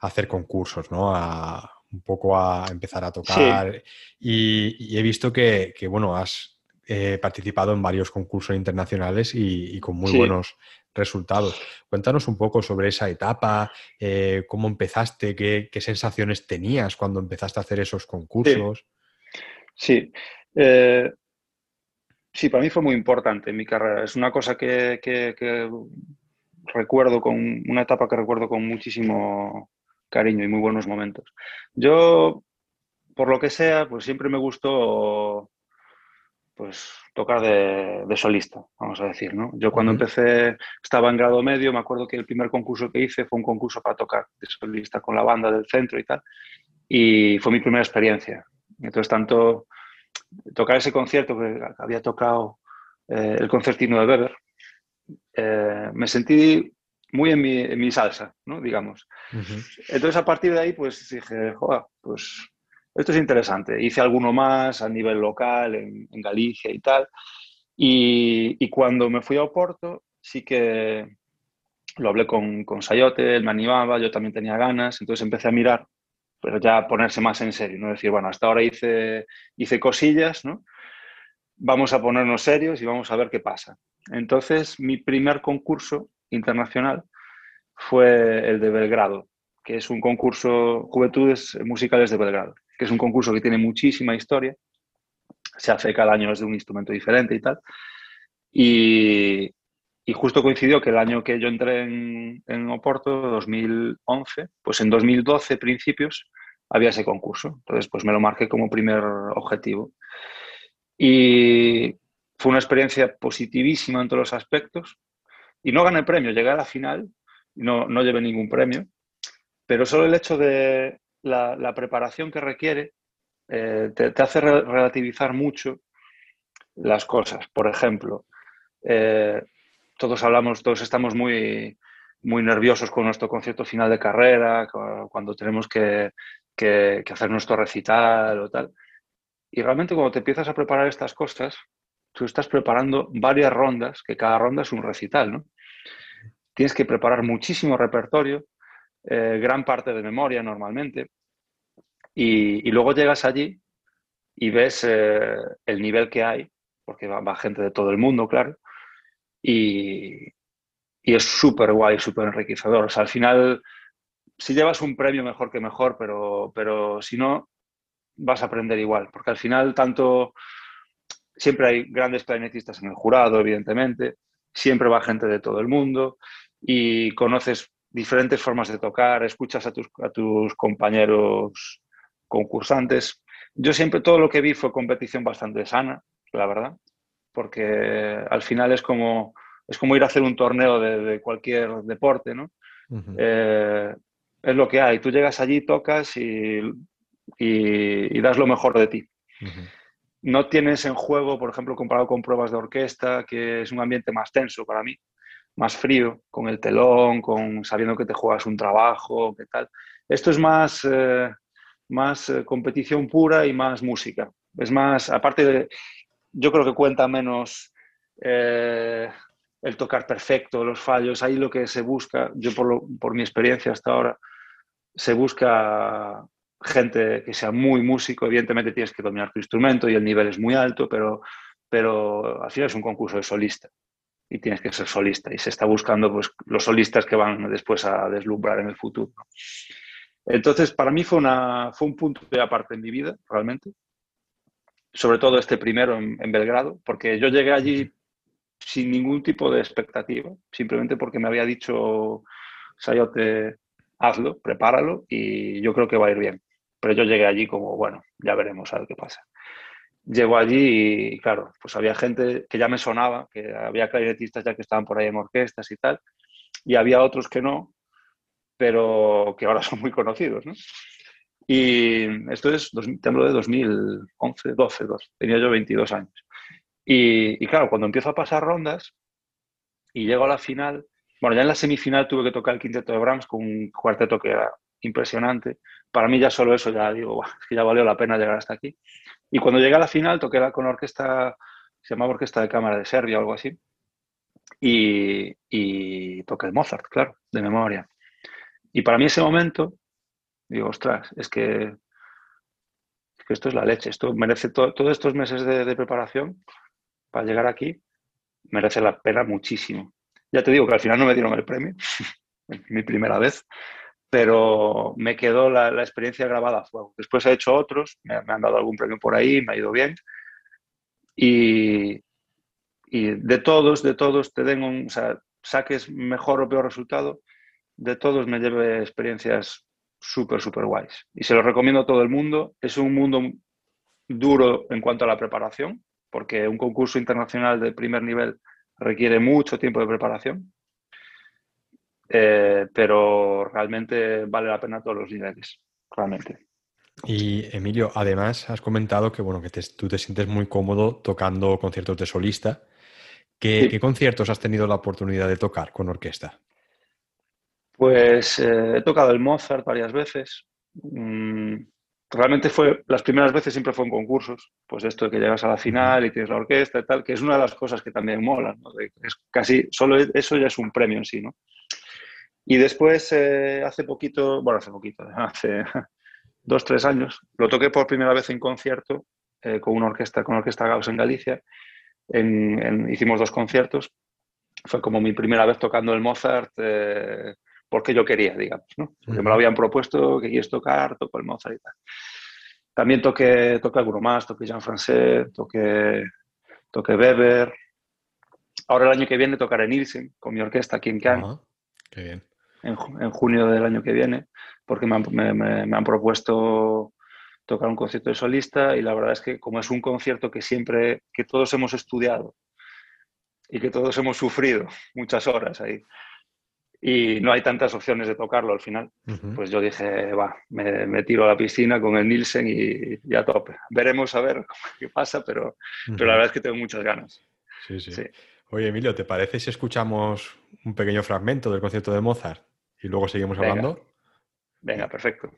hacer concursos, ¿no? A, un poco a empezar a tocar. Y, he visto que, bueno, has eh, participado en varios concursos internacionales y, con muy buenos resultados. Cuéntanos un poco sobre esa etapa, eh, cómo empezaste, qué, sensaciones tenías cuando empezaste a hacer esos concursos. Sí, eh, sí. para mí fue muy importante en mi carrera. Es una cosa que, recuerdo con una etapa que recuerdo con muchísimo cariño y muy buenos momentos. Yo, por lo que sea, pues siempre me gustó pues tocar de, solista, vamos a decir, ¿no? Yo cuando empecé, estaba en grado medio, me acuerdo que el primer concurso que hice fue un concurso para tocar de solista con la banda del centro y tal, y fue mi primera experiencia. Entonces, tanto tocar ese concierto que había tocado eh, el concertino de Weber, eh, me sentí muy en mi, en mi salsa, ¿no? digamos. Entonces, a partir de ahí, pues dije, joder, pues esto es interesante. Hice alguno más a nivel local, en, Galicia y tal. Y, cuando me fui a Oporto, sí que lo hablé con, con Sayote, él me animaba, yo también tenía ganas, entonces empecé a mirar, pero ya ponerse más en serio, ¿no? Decir, bueno, hasta ahora hice, hice cosillas, ¿no? Vamos a ponernos serios y vamos a ver qué pasa. Entonces, mi primer concurso internacional fue el de Belgrado, que es un concurso Juventudes Musicales de Belgrado que es un concurso que tiene muchísima historia. Se hace cada año desde un instrumento diferente y tal. Y, justo coincidió que el año que yo entré en, Oporto, 2011, pues en 2012 principios había ese concurso. Entonces, pues me lo marqué como primer objetivo. Y fue una experiencia positivísima en todos los aspectos. Y no gané premio, llegué a la final, no, no llevé ningún premio, pero solo el hecho de, la, preparación que requiere eh, te, hace relativizar mucho las cosas. Por ejemplo, eh, todos hablamos, todos estamos muy, muy nerviosos con nuestro concierto final de carrera, cuando tenemos que, hacer nuestro recital o tal. Y realmente cuando te empiezas a preparar estas cosas, tú estás preparando varias rondas, que cada ronda es un recital, ¿no? Tienes que preparar muchísimo repertorio, eh, gran parte de memoria normalmente. Y, luego llegas allí y ves eh, el nivel que hay, porque va, gente de todo el mundo, claro, y, y es súper guay, súper enriquecedor. O sea, al final, si llevas un premio, mejor que mejor, pero, pero si no, vas a aprender igual, porque al final tanto siempre hay grandes clarinetistas en el jurado, evidentemente, siempre va gente de todo el mundo y conoces diferentes formas de tocar, escuchas a tus, a tus compañeros concursantes. Yo siempre todo lo que vi fue competición bastante sana, la verdad, porque al final es como, es como ir a hacer un torneo de, cualquier deporte, ¿no? Eh, es lo que hay. Tú llegas allí, tocas y, y, das lo mejor de ti. No tienes en juego, por ejemplo, comparado con pruebas de orquesta, que es un ambiente más tenso para mí más frío, con el telón, con sabiendo que te juegas un trabajo, qué tal. Esto es más, eh, más eh, competición pura y más música. Es más, aparte de, yo creo que cuenta menos eh, el tocar perfecto, los fallos. Ahí lo que se busca, yo por, mi experiencia hasta ahora, se busca gente que sea muy músico. Evidentemente tienes que dominar tu instrumento y el nivel es muy alto, pero, pero al final es un concurso de solista y tienes que ser solista. Y se está buscando pues, los solistas que van después a deslumbrar en el futuro. Entonces, para mí fue un punto de aparte en mi vida, realmente. Sobre todo este primero en, Belgrado, porque yo llegué allí sin ningún tipo de expectativa, simplemente porque me había dicho Sayote, hazlo, prepáralo y yo creo que va a ir bien. Pero yo llegué allí como, bueno, ya veremos a ver qué pasa. Llego allí y, claro, pues había gente que ya me sonaba, que había clarinetistas ya que estaban por ahí en orquestas y tal, y había otros que no, pero que ahora son muy conocidos, ¿no? Y esto es, te hablo de 2011, 12, 12, tenía yo 22 años. Y, y, claro, cuando empiezo a pasar rondas y llego a la final, bueno, ya en la semifinal tuve que tocar el quinteto de Brahms con un cuarteto que era impresionante. Para mí ya solo eso, ya digo, es que ya valió la pena llegar hasta aquí. Y cuando llegué a la final toqué con orquesta, se llamaba Orquesta de Cámara de Serbia o algo así, y, y toqué Mozart, claro, de memoria. Y para mí ese momento, digo, ostras, es que, que esto es la leche, esto merece todos estos meses de, de preparación para llegar aquí, merece la pena muchísimo. Ya te digo que al final no me dieron el premio, [laughs] mi primera vez, pero me quedó la, la, experiencia grabada a fuego. Después he hecho otros, me, me, han dado algún premio por ahí, me ha ido bien. Y, y de todos, de todos, te den un, o sea, saques mejor o peor resultado, de todos me lleve experiencias súper, súper guays. Y se lo recomiendo a todo el mundo. Es un mundo duro en cuanto a la preparación, porque un concurso internacional de primer nivel requiere mucho tiempo de preparación, eh, pero realmente vale la pena todos los niveles, realmente. Y Emilio, además has comentado que bueno que te, tú te sientes muy cómodo tocando conciertos de solista. ¿Qué, sí. ¿Qué, conciertos has tenido la oportunidad de tocar con orquesta? Pues eh, he tocado el Mozart varias veces. Mm, realmente fue, las primeras veces siempre fue en concursos, pues esto de que llegas a la final y tienes la orquesta y tal, que es una de las cosas que también mola, ¿no? es casi, solo eso ya es un premio en sí, ¿no? Y después, eh, hace poquito, bueno, hace poquito, [laughs] hace dos, tres años, lo toqué por primera vez en concierto eh, con una orquesta, con la Orquesta Gauss en Galicia. En, en, hicimos dos conciertos. Fue como mi primera vez tocando el Mozart eh, porque yo quería, digamos, ¿no? Porque me lo habían propuesto, que quieres tocar, toco el Mozart y tal. También toqué, toqué alguno más, toqué Jean Francais, toqué, toqué Weber. Ahora el año que viene tocaré Nielsen con mi orquesta aquí en Cannes. Ah, qué bien. En, en, junio del año que viene, porque me han, me, me, me han propuesto tocar un concierto de solista y la verdad es que como es un concierto que siempre, que todos hemos estudiado y que todos hemos sufrido muchas horas ahí, y no hay tantas opciones de tocarlo al final. Uh -huh. Pues yo dije, va, me, me, tiro a la piscina con el Nielsen y, y, a tope. Veremos a ver [laughs] qué pasa, pero, uh -huh. pero la verdad es que tengo muchas ganas. Sí, sí, sí. Oye, Emilio, ¿te parece si escuchamos un pequeño fragmento del concierto de Mozart y luego seguimos Venga. hablando? Venga, perfecto.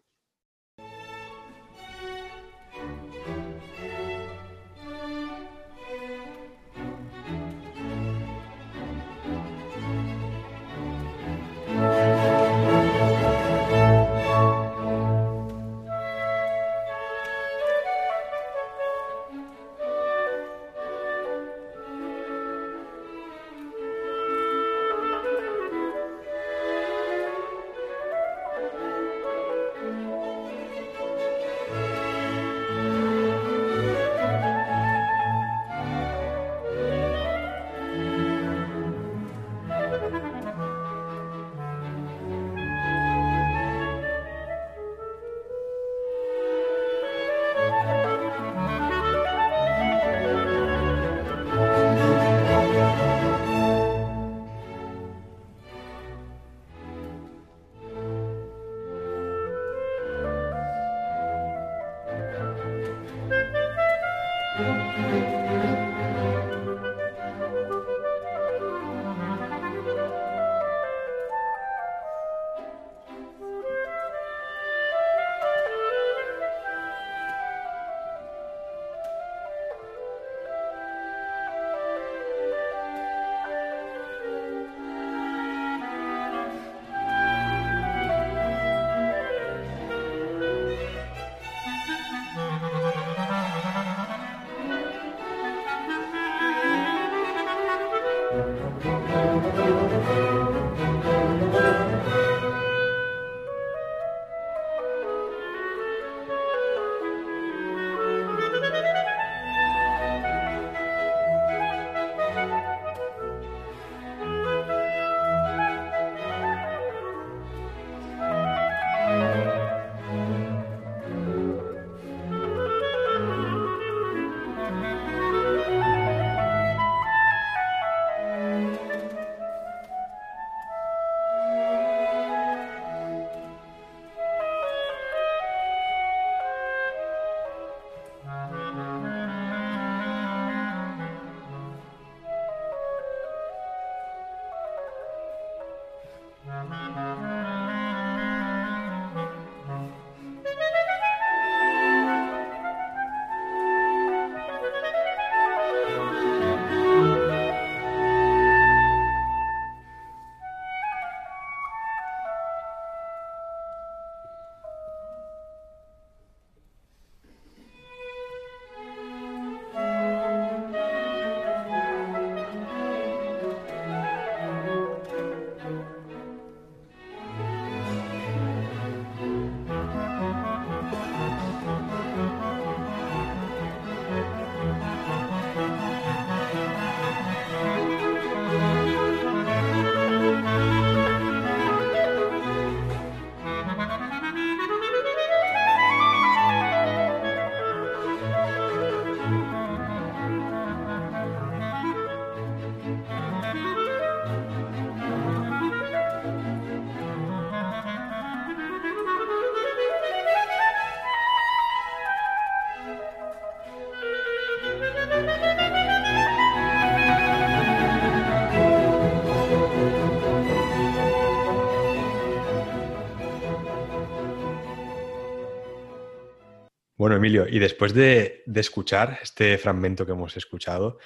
Emilio, y después de, escuchar este fragmento que hemos escuchado,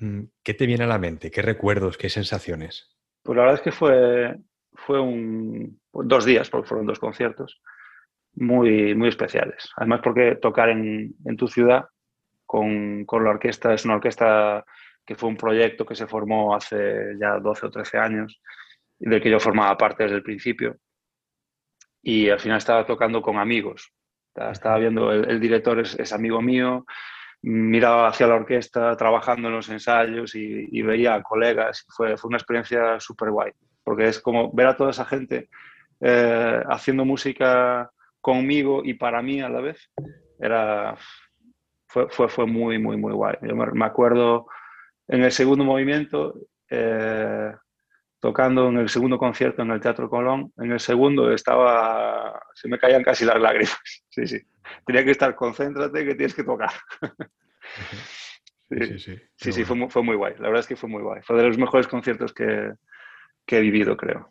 mm, ¿qué te viene a la mente? ¿Qué recuerdos? ¿Qué sensaciones? Pues la verdad es que fue, fue un, dos días, porque fueron dos conciertos, muy, muy especiales. Además porque tocar en, tu ciudad con, con, la orquesta, es una orquesta que fue un proyecto que se formó hace ya 12 o 13 años, del que yo formaba parte desde el principio. Y al final estaba tocando con amigos. Estaba viendo, el, director es, amigo mío, miraba hacia la orquesta, trabajando en los ensayos y, veía a colegas. Fue, fue una experiencia súper guay, porque es como ver a toda esa gente eh, haciendo música conmigo y para mí a la vez. Era, fue, fue, fue muy, muy, muy guay. Yo me, acuerdo en el segundo movimiento, eh, tocando en el segundo concierto en el Teatro Colón, en el segundo estaba, se me caían casi las lágrimas. [laughs] Sí, sí. Tenía que estar, concéntrate que tienes que tocar. [laughs] Sí, sí, sí. sí, fue, muy, fue, muy guay. La verdad es que fue muy guay. Fue de los mejores conciertos que, que he vivido, creo.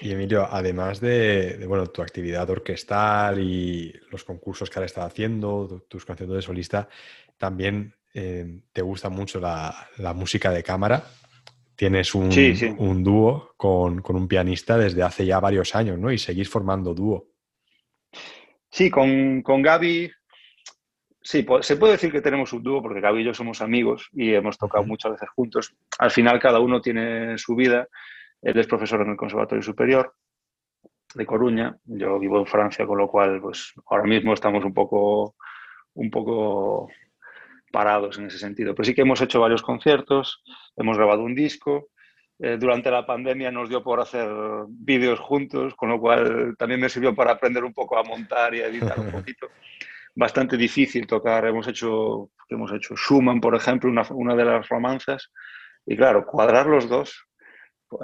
Y Emilio, además de, bueno, tu actividad orquestal y los concursos que ahora estás haciendo, tus conciertos de solista, también eh, te gusta mucho la, música de cámara. Tienes un, un dúo con, un pianista desde hace ya varios años, ¿no? Y seguís formando dúo. Sí, con, con Gaby, sí, se puede decir que tenemos un dúo porque Gaby y yo somos amigos y hemos tocado muchas veces juntos. Al final cada uno tiene su vida él es profesor en el Conservatorio Superior de Coruña. Yo vivo en Francia, con lo cual, pues ahora mismo estamos un poco, un poco parados en ese sentido. Pero sí que hemos hecho varios conciertos, hemos grabado un disco. Eh, durante la pandemia nos dio por hacer vídeos juntos, con lo cual también me sirvió para aprender un poco a montar y a editar un [laughs] poquito. Bastante difícil tocar. Hemos hecho, hemos hecho Schumann, por ejemplo, una, una de las romanzas. Y claro, cuadrar los dos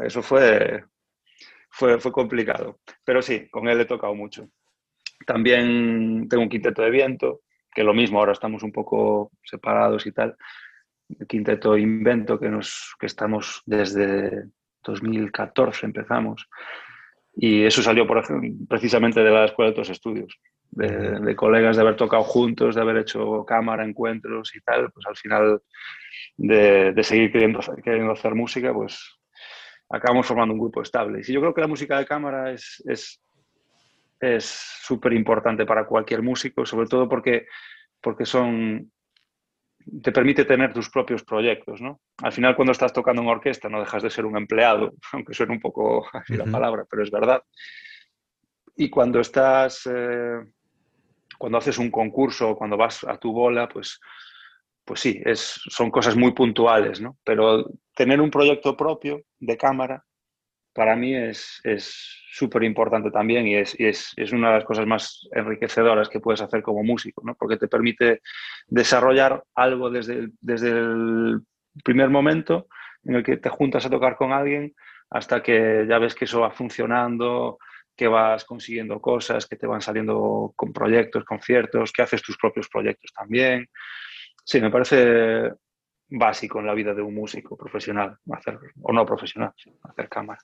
eso fue, fue, fue complicado. Pero sí, con él he tocado mucho. También tengo un quinteto de viento, que lo mismo, ahora estamos un poco separados y tal. El quinteto Invento, que, nos, que estamos desde 2014, empezamos. Y eso salió, por precisamente de la Escuela de otros Estudios, de, de, colegas de haber tocado juntos, de haber hecho cámara, encuentros y tal. Pues al final de, de seguir queriendo, queriendo hacer música, pues acabamos formando un grupo estable. Y yo creo que la música de cámara es es súper importante para cualquier músico, sobre todo porque, porque son te permite tener tus propios proyectos, ¿no? Al final, cuando estás tocando en orquesta, no dejas de ser un empleado, [laughs] aunque suene un poco así la palabra, pero es verdad. Y cuando estás, eh, cuando haces un concurso, cuando vas a tu bola, pues, pues sí, es, son cosas muy puntuales, ¿no? Pero tener un proyecto propio de cámara para mí es súper importante también y, es, es, es, una de las cosas más enriquecedoras que puedes hacer como músico, ¿no? porque te permite desarrollar algo desde el, desde el primer momento en el que te juntas a tocar con alguien hasta que ya ves que eso va funcionando, que vas consiguiendo cosas, que te van saliendo con proyectos, conciertos, que haces tus propios proyectos también. Sí, me parece básico en la vida de un músico profesional, hacer, o no profesional, hacer cámara.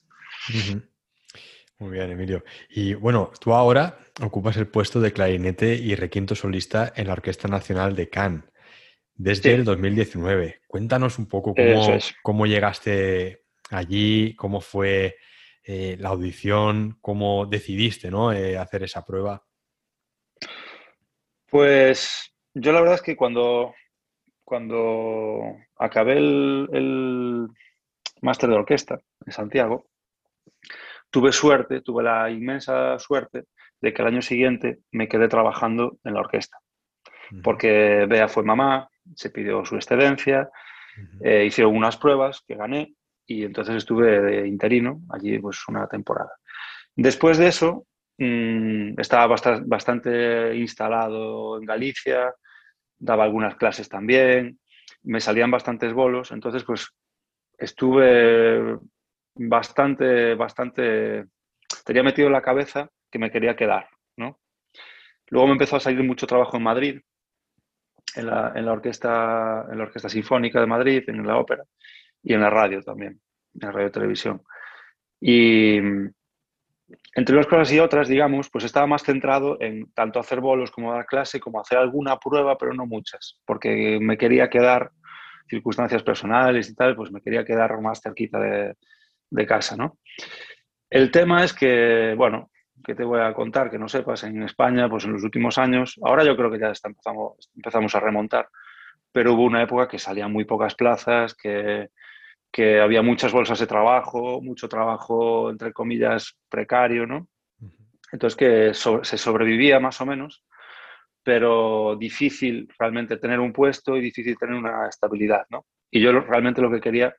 Muy bien, Emilio. Y bueno, tú ahora ocupas el puesto de clarinete y requinto solista en la Orquesta Nacional de Cannes desde el 2019. Cuéntanos un poco cómo, cómo llegaste allí, cómo fue eh, la audición, cómo decidiste ¿no? Eh, hacer esa prueba. Pues yo la verdad es que cuando, cuando acabé el, máster de orquesta en Santiago, tuve suerte, tuve la inmensa suerte de que el año siguiente me quedé trabajando en la orquesta. Porque Bea fue mamá, se pidió su excedencia, eh, hicieron unas pruebas que gané y entonces estuve de interino allí pues una temporada. Después de eso, mm, estaba bastante instalado en Galicia, daba algunas clases también, me salían bastantes bolos, entonces pues estuve bastante, bastante, tenía metido en la cabeza que me quería quedar, ¿no? Luego me empezó a salir mucho trabajo en Madrid, en la, en la, orquesta, en la Orquesta Sinfónica de Madrid, en la ópera y en la radio también, en la radio televisión. Y, entre unas cosas y otras, digamos, pues estaba más centrado en tanto hacer bolos como dar clase, como hacer alguna prueba, pero no muchas, porque me quería quedar, circunstancias personales y tal, pues me quería quedar más cerquita de, casa, ¿no? El tema es que, bueno, que te voy a contar que no sepas, en España, pues en los últimos años, ahora yo creo que ya está, empezamos, empezamos a remontar, pero hubo una época que salían muy pocas plazas, que, que había muchas bolsas de trabajo, mucho trabajo, entre comillas, precario, ¿no? Entonces que se sobrevivía más o menos, pero difícil realmente tener un puesto y difícil tener una estabilidad, ¿no? Y yo realmente lo que quería,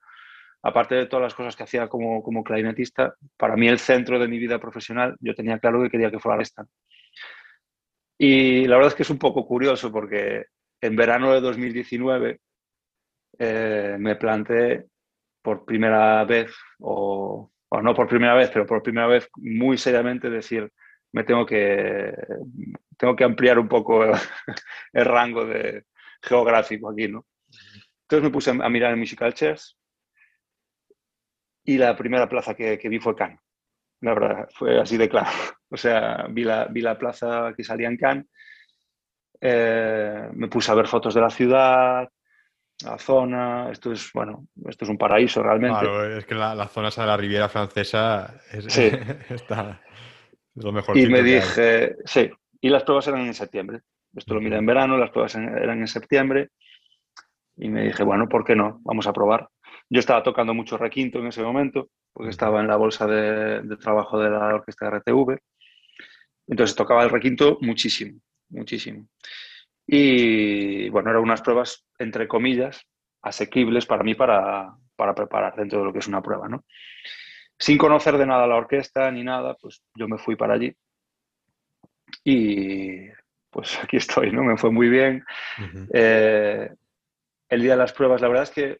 aparte de todas las cosas que hacía como, como clarinetista, para mí el centro de mi vida profesional, yo tenía claro que quería que fuera esta. Y la verdad es que es un poco curioso porque en verano de 2019 eh, me planteé por primera vez, o, no por primera vez, pero por primera vez muy seriamente decir, me tengo que, tengo que ampliar un poco el, [laughs] rango de, geográfico aquí, ¿no? Entonces me puse a mirar en Musical Chairs y la primera plaza que, vi fue Cannes. La verdad, fue así de claro. [laughs] O sea, vi la, vi la plaza que salía en Cannes, eh, me puse a ver fotos de la ciudad, la zona, esto es, bueno, esto es un paraíso realmente. Claro, es que la, la zona de la Riviera Francesa es, sí. [laughs] está lo mejor. Y me dije, sí, y las pruebas eran en septiembre. Esto lo miré en verano, las pruebas eran en septiembre. Y me dije, bueno, ¿por qué no? Vamos a probar. Yo estaba tocando mucho requinto en ese momento, porque estaba en la bolsa de, de trabajo de la orquesta RTV. Entonces tocaba el requinto muchísimo, muchísimo. Y bueno, eran unas pruebas, entre comillas, asequibles para mí para, para preparar dentro de lo que es una prueba, ¿no? Sin conocer de nada la orquesta ni nada, pues yo me fui para allí y pues aquí estoy, ¿no? Me fue muy bien. eh, el día de las pruebas, la verdad es que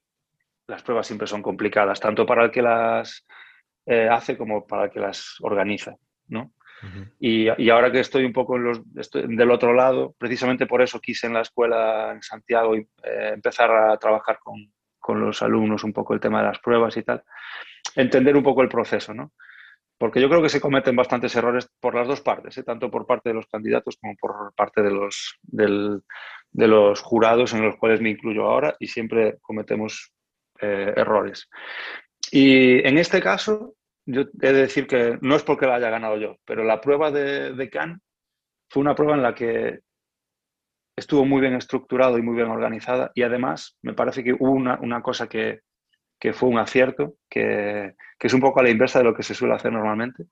las pruebas siempre son complicadas, tanto para el que las eh, hace como para el que las organiza, ¿no? Y, ahora que estoy un poco del otro lado, precisamente por eso quise en la escuela en Santiago eh, empezar a trabajar con, con, los alumnos un poco el tema de las pruebas y tal, entender un poco el proceso, ¿no? Porque yo creo que se cometen bastantes errores por las dos partes, ¿eh? tanto por parte de los candidatos como por parte de los, de los jurados en los cuales me incluyo ahora y siempre cometemos eh, errores. Y en este caso, yo he de decir que no es porque la haya ganado yo, pero la prueba de, de Cannes fue una prueba en la que estuvo muy bien estructurado y muy bien organizada y además me parece que hubo una, una cosa que, que, fue un acierto, que, que, es un poco a la inversa de lo que se suele hacer normalmente,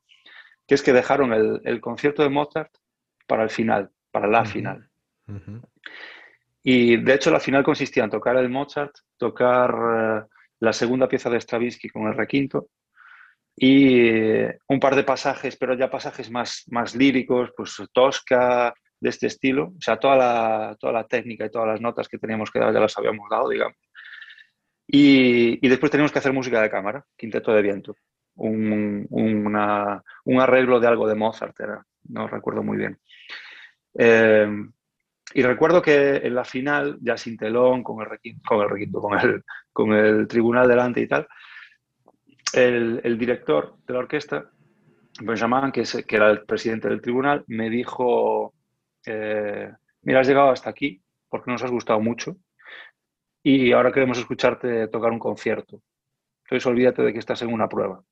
que es que dejaron el, el concierto de Mozart para el final, para la uh -huh. final. Uh -huh. Y de hecho la final consistía en tocar el Mozart, tocar uh, la segunda pieza de Stravinsky con el requinto y un par de pasajes, pero ya pasajes más, más líricos, pues Tosca, de este estilo. O sea, toda la, toda la técnica y todas las notas que teníamos que dar ya las habíamos dado, digamos. Y, y después teníamos que hacer música de cámara, quinteto de viento. Un, una, un, arreglo de algo de Mozart, era, no recuerdo muy bien. Eh, y recuerdo que en la final, ya sin telón, con el requinto, con el, requinto, con el, con el tribunal delante y tal, el, director de la orquesta, Benjamin, que, que, era el presidente del tribunal, me dijo, eh, mira, has llegado hasta aquí porque nos has gustado mucho y ahora queremos escucharte tocar un concierto. Entonces olvídate de que estás en una prueba.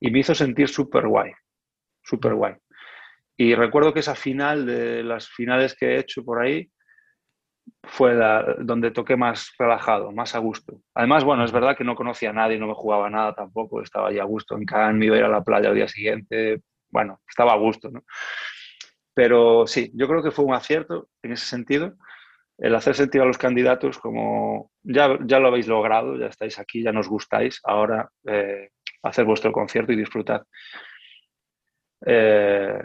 Y me hizo sentir súper guay, súper guay. Y recuerdo que esa final de las finales que he hecho por ahí, fue la, donde toqué más relajado, más a gusto. Además, bueno, es verdad que no conocía a nadie, no me jugaba nada tampoco, estaba ahí a gusto en Cannes, me iba a ir a la playa al día siguiente, bueno, estaba a gusto, ¿no? Pero sí, yo creo que fue un acierto en ese sentido, el hacer sentir a los candidatos como ya, ya lo habéis logrado, ya estáis aquí, ya nos gustáis, ahora eh, hacer vuestro concierto y disfrutad. Eh,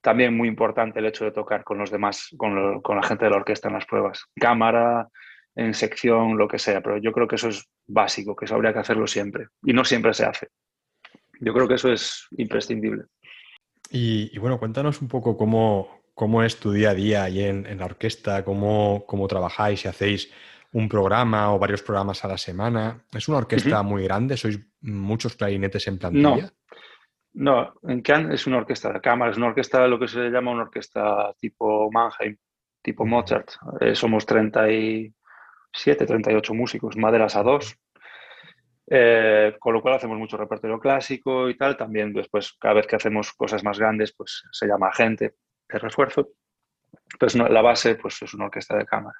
también muy importante el hecho de tocar con los demás, con, lo, con, la gente de la orquesta en las pruebas. Cámara, en sección, lo que sea, pero yo creo que eso es básico, que eso habría que hacerlo siempre. Y no siempre se hace. Yo creo que eso es imprescindible. Y, y bueno, cuéntanos un poco cómo, cómo es tu día a día ahí en, en la orquesta, cómo, cómo trabajáis, si hacéis un programa o varios programas a la semana. ¿Es una orquesta uh -huh. muy grande? ¿Sois muchos clarinetes en plantilla? No. No, en Cannes es una orquesta de cámara, es una orquesta, lo que se llama una orquesta tipo Mannheim, tipo Mozart. Eh, somos 37, 38 músicos, maderas a dos. Eh, con lo cual hacemos mucho repertorio clásico y tal. También después, cada vez que hacemos cosas más grandes, pues se llama gente de refuerzo. Pues la base pues, es una orquesta de cámara.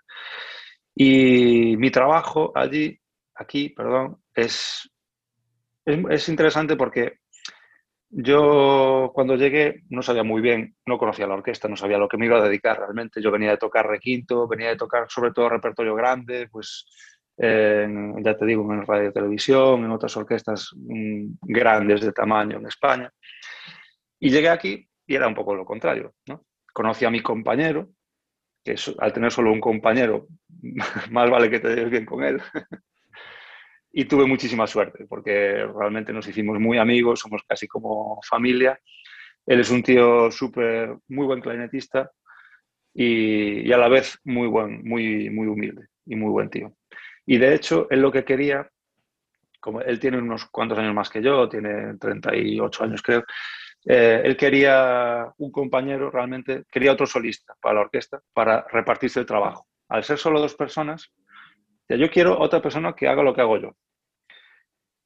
Y mi trabajo allí, aquí, perdón, es, es interesante porque yo cuando llegué no sabía muy bien, no conocía la orquesta, no sabía lo que me iba a dedicar realmente. Yo venía de tocar requinto, venía de tocar sobre todo repertorio grande, pues ya te digo, en radio televisión, en otras orquestas mm, grandes de tamaño en España. Y llegué aquí y era un poco lo contrario. ¿no? Conocí a mi compañero, que al tener solo un compañero, [laughs] más vale que te lleves bien con él. Y tuve muchísima suerte porque realmente nos hicimos muy amigos, somos casi como familia. Él es un tío súper, muy buen clarinetista y, a la vez muy buen, muy, muy humilde y muy buen tío. Y de hecho, él lo que quería, como él tiene unos cuantos años más que yo, tiene 38 años creo, eh, él quería un compañero, realmente, quería otro solista para la orquesta, para repartirse el trabajo. Al ser solo dos personas, yo quiero otra persona que haga lo que hago yo.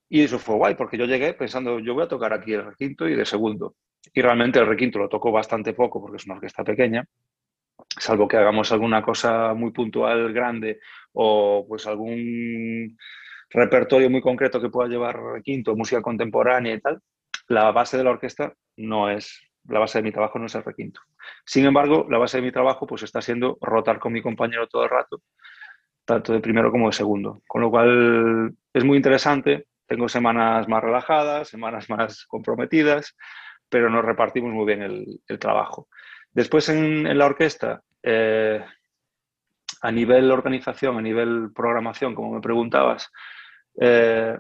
Y eso fue guay, porque yo llegué pensando, yo voy a tocar aquí el requinto y de segundo. Y realmente el requinto lo tocó bastante poco, porque es una orquesta pequeña, salvo que hagamos alguna cosa muy puntual, grande, o pues algún repertorio muy concreto que pueda llevar requinto, música contemporánea y tal, la base de la orquesta no es, la base de mi trabajo no es el requinto. Sin embargo, la base de mi trabajo pues está siendo rotar con mi compañero todo el rato tanto de primero como de segundo. Con lo cual es muy interesante. Tengo semanas más relajadas, semanas [laughs] más comprometidas, pero nos repartimos muy bien el, trabajo. Después en, la orquesta, eh, a nivel organización, a nivel programación, como me preguntabas, eh,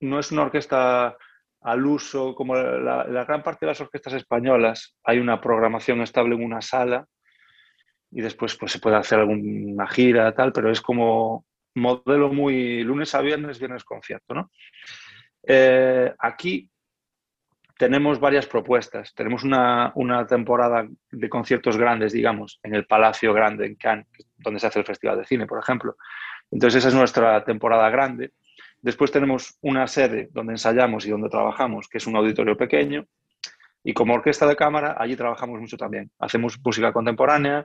no es una orquesta al uso, como la, la, gran parte de las orquestas españolas, hay una programación estable en una sala y después pues se puede hacer alguna gira, tal, pero es como modelo muy lunes a viernes, viernes concierto, ¿no? Eh, aquí tenemos varias propuestas. Tenemos una, temporada de conciertos grandes, digamos, en el Palacio Grande, en Cannes, donde se hace el Festival de Cine, por ejemplo. Entonces, esa es nuestra temporada grande. Después tenemos una sede donde ensayamos y donde trabajamos, que es un auditorio pequeño. Y como orquesta de cámara, allí trabajamos mucho también. Hacemos música contemporánea,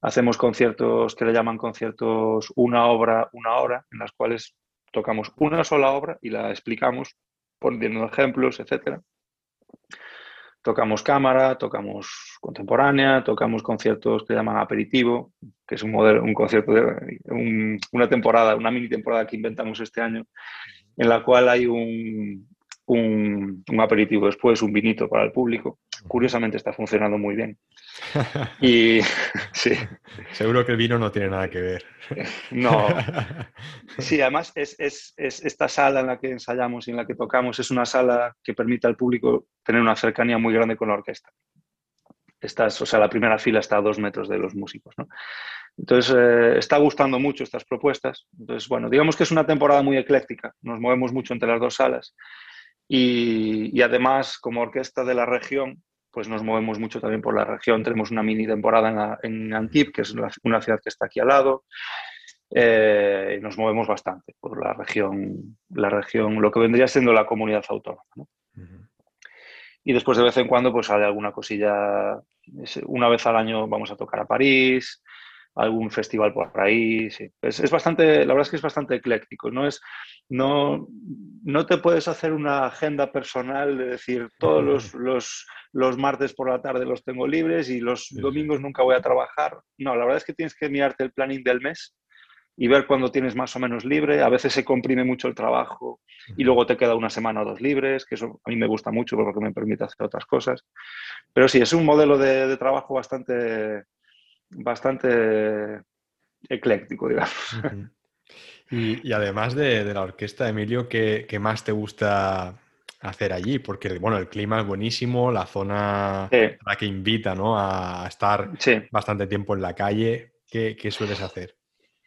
Hacemos conciertos que le llaman conciertos una obra, una hora, en las cuales tocamos una sola obra y la explicamos poniendo ejemplos, etc. Tocamos cámara, tocamos contemporánea, tocamos conciertos que llaman aperitivo, que es un modelo, un concierto de una temporada, una mini temporada que inventamos este año, en la cual hay un, un, aperitivo después, un vinito para el público. Curiosamente está funcionando muy bien. [laughs] Y [laughs] sí. Seguro que el vino no tiene nada que ver. No. [laughs] Sí, además es, esta sala en la que ensayamos y en la que tocamos es una sala que permite al público tener una cercanía muy grande con la orquesta. Estás, o sea, la primera fila está a dos metros de los músicos. Entonces, eh, está gustando mucho estas propuestas. Entonces, bueno, digamos que es una temporada muy ecléctica. Nos movemos mucho entre las dos salas y, además, como orquesta de la región, pues nos movemos mucho también por la región. Tenemos una mini temporada en, Antip, que es una ciudad que está aquí al lado. Eh, y nos movemos bastante por la región, la región, lo que vendría siendo la comunidad autónoma. Y después de vez en cuando pues sale alguna cosilla. Una vez al año vamos a tocar a París, algún festival por ahí. Sí. Es, bastante, la verdad es que es bastante ecléctico. No, es, no, no te puedes hacer una agenda personal de decir todos los, los, los, martes por la tarde los tengo libres y los domingos nunca voy a trabajar. No, la verdad es que tienes que mirarte el planning del mes y ver cuándo tienes más o menos libre. A veces se comprime mucho el trabajo y luego te queda una semana o dos libres, que eso a mí me gusta mucho porque me permite hacer otras cosas. Pero sí, es un modelo de, de trabajo bastante, bastante ecléctico, digamos. Y, además de, la orquesta, Emilio, ¿qué, más te gusta hacer allí? Porque, bueno, el clima es buenísimo, la zona la que invita ¿no? a estar bastante tiempo en la calle. ¿Qué, sueles hacer?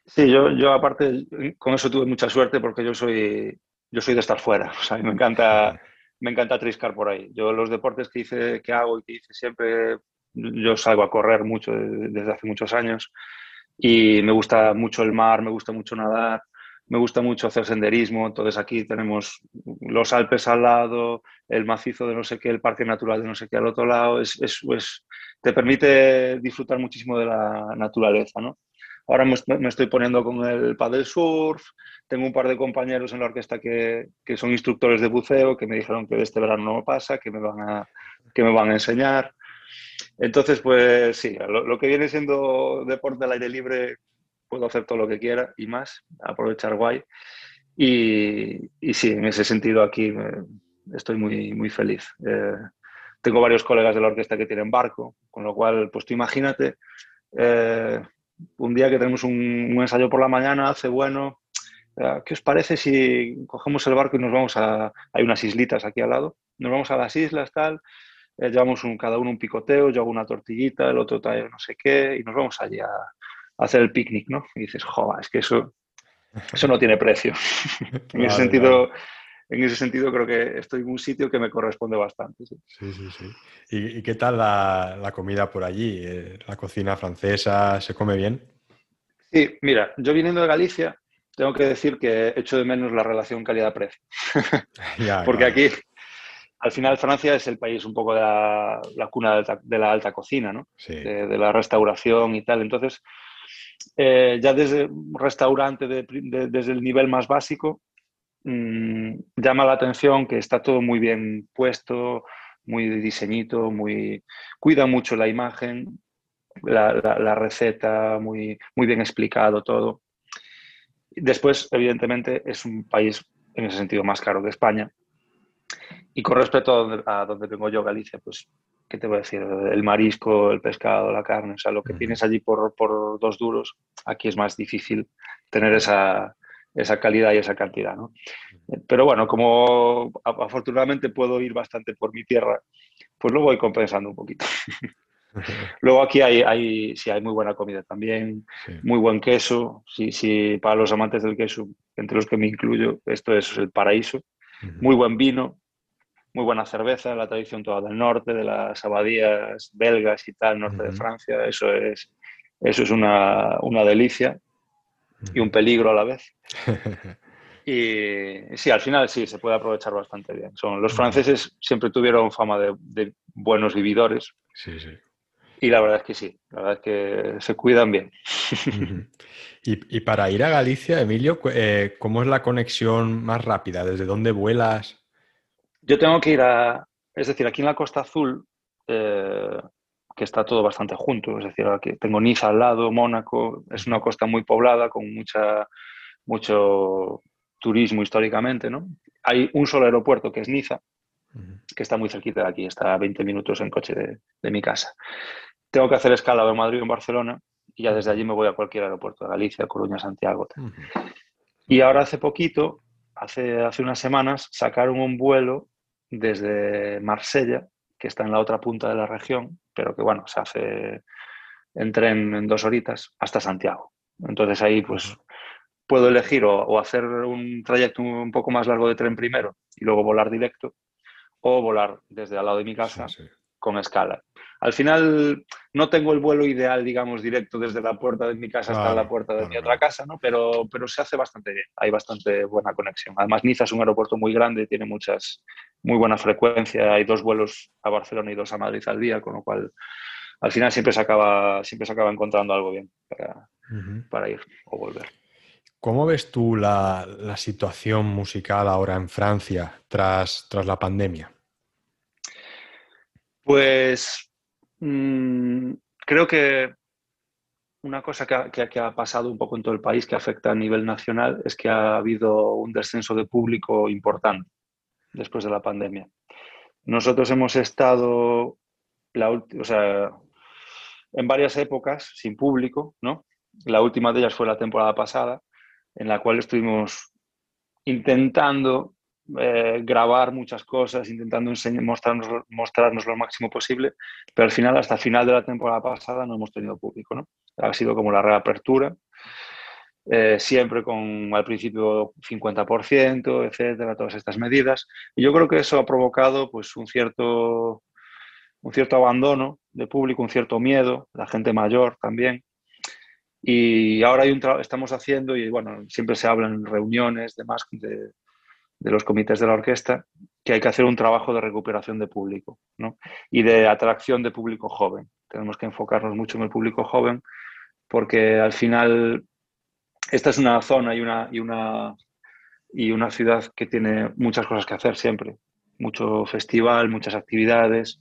Sí, yo, yo aparte con eso tuve mucha suerte porque yo soy, yo soy de estar fuera. [laughs] O sea, me encanta me encanta triscar por ahí. Yo los deportes que hice, que hago y que hice siempre, yo salgo a correr mucho desde hace muchos años y me gusta mucho el mar, me gusta mucho nadar, me gusta mucho hacer senderismo. Entonces aquí tenemos los Alpes al lado, el macizo de no sé qué, el parque natural de no sé qué al otro lado. Es, te permite disfrutar muchísimo de la naturaleza, ¿no? Ahora me estoy poniendo con el paddle surf, tengo un par de compañeros en la orquesta que, que, son instructores de buceo que me dijeron que este verano no pasa, que me van a, que me van a enseñar. Entonces, pues sí, lo, que viene siendo deporte al aire libre, puedo hacer todo lo que quiera y más, aprovechar guay. Y, y sí, en ese sentido aquí estoy muy, muy feliz. Eh, tengo varios colegas de la orquesta que tienen barco, con lo cual, pues tú imagínate, eh, un día que tenemos un, ensayo por la mañana, hace bueno, eh, ¿qué os parece si cogemos el barco y nos vamos a... Hay unas islitas aquí al lado, nos vamos a las islas, tal, eh, llevamos un, cada uno un picoteo, yo hago una tortillita, el otro trae no sé qué, y nos vamos allí a, hacer el picnic, ¿no? Y dices, joder, es que eso, eso no tiene precio. [laughs] en ese sentido... En ese sentido, creo que estoy en un sitio que me corresponde bastante. Sí, sí, sí. sí. ¿Y, qué tal la, la, comida por allí? Eh, ¿La cocina francesa se come bien? Sí, mira, yo viniendo de Galicia, tengo que decir que echo de menos la relación calidad-precio. [laughs] [laughs] Porque aquí, al final, Francia es el país un poco de la, cuna de, la alta cocina, ¿no? De, la restauración y tal. Entonces, eh, ya desde restaurante, desde el nivel más básico, mmm, llama la atención que está todo muy bien puesto, muy diseñito, muy cuida mucho la imagen, la, receta, muy, muy bien explicado todo. Después, evidentemente, es un país en ese sentido más caro que España. Y con respecto a donde, vengo yo, Galicia, pues, ¿qué te voy a decir? El marisco, el pescado, la carne, o sea, lo que tienes allí por, por dos duros, aquí es más difícil tener esa, esa calidad y esa cantidad. ¿no? Pero bueno, como afortunadamente puedo ir bastante por mi tierra, pues lo voy compensando un poquito. [laughs] Luego aquí hay, hay, sí, hay muy buena comida también, muy buen queso. Sí, sí, para los amantes del queso, entre los que me incluyo, esto es el paraíso. Muy buen vino, muy buena cerveza, la tradición toda del norte, de las abadías belgas y tal, norte de Francia. Eso es, eso es una, una delicia y un peligro a la vez. [laughs] Y sí, al final sí, se puede aprovechar bastante bien. Son, los franceses siempre tuvieron fama de, buenos vividores. Sí, sí. Y la verdad es que sí, la verdad es que se cuidan bien. [laughs] y, para ir a Galicia, Emilio, eh, ¿cómo es la conexión más rápida? ¿Desde dónde vuelas? Yo tengo que ir a, es decir, aquí en la Costa Azul, eh, que está todo bastante junto. Es decir, aquí tengo Niza al lado, Mónaco, es una costa muy poblada con mucha, mucho turismo históricamente. ¿no? Hay un solo aeropuerto que es Niza, que está muy cerquita de aquí, está a 20 minutos en coche de, mi casa. Tengo que hacer escala en Madrid o en Barcelona y ya desde allí me voy a cualquier aeropuerto, de Galicia, Coruña, Santiago. Y ahora hace poquito, hace, hace unas semanas, sacaron un vuelo desde Marsella, que está en la otra punta de la región, pero que bueno, se hace en tren en dos horitas hasta Santiago. Entonces ahí pues puedo elegir o, hacer un trayecto un poco más largo de tren primero y luego volar directo o volar desde al lado de mi casa con escala. Al final no tengo el vuelo ideal, digamos, directo desde la puerta de mi casa hasta la puerta de mi otra casa, ¿no? Pero, pero se hace bastante bien, hay bastante buena conexión. Además, Niza es un aeropuerto muy grande, tiene muchas, muy buena frecuencia, hay dos vuelos a Barcelona y dos a Madrid al día, con lo cual al final siempre se acaba, siempre se acaba encontrando algo bien para, para ir o volver. ¿Cómo ves tú la, la, situación musical ahora en Francia tras, tras la pandemia? Pues mm, creo que una cosa que ha, pasado un poco en todo el país que afecta a nivel nacional es que ha habido un descenso de público importante después de la pandemia. Nosotros hemos estado la en varias épocas sin público, ¿no? La última de ellas fue la temporada pasada, en la cual estuvimos intentando eh, grabar muchas cosas, intentando mostrarnos, mostrarnos lo máximo posible, pero al final, hasta final de la temporada pasada, no hemos tenido público, ¿no? Ha sido como la reapertura eh, siempre con al principio 50%, etcétera, todas estas medidas. Y yo creo que eso ha provocado pues, un, cierto, un cierto abandono de público, un cierto miedo, la gente mayor también. Y ahora hay un estamos haciendo, y bueno, siempre se habla en reuniones demás de, de los comités de la orquesta, que hay que hacer un trabajo de recuperación de público ¿no? y de atracción de público joven. Tenemos que enfocarnos mucho en el público joven porque al final esta es una zona y una, y una, y una ciudad que tiene muchas cosas que hacer siempre. Mucho festival, muchas actividades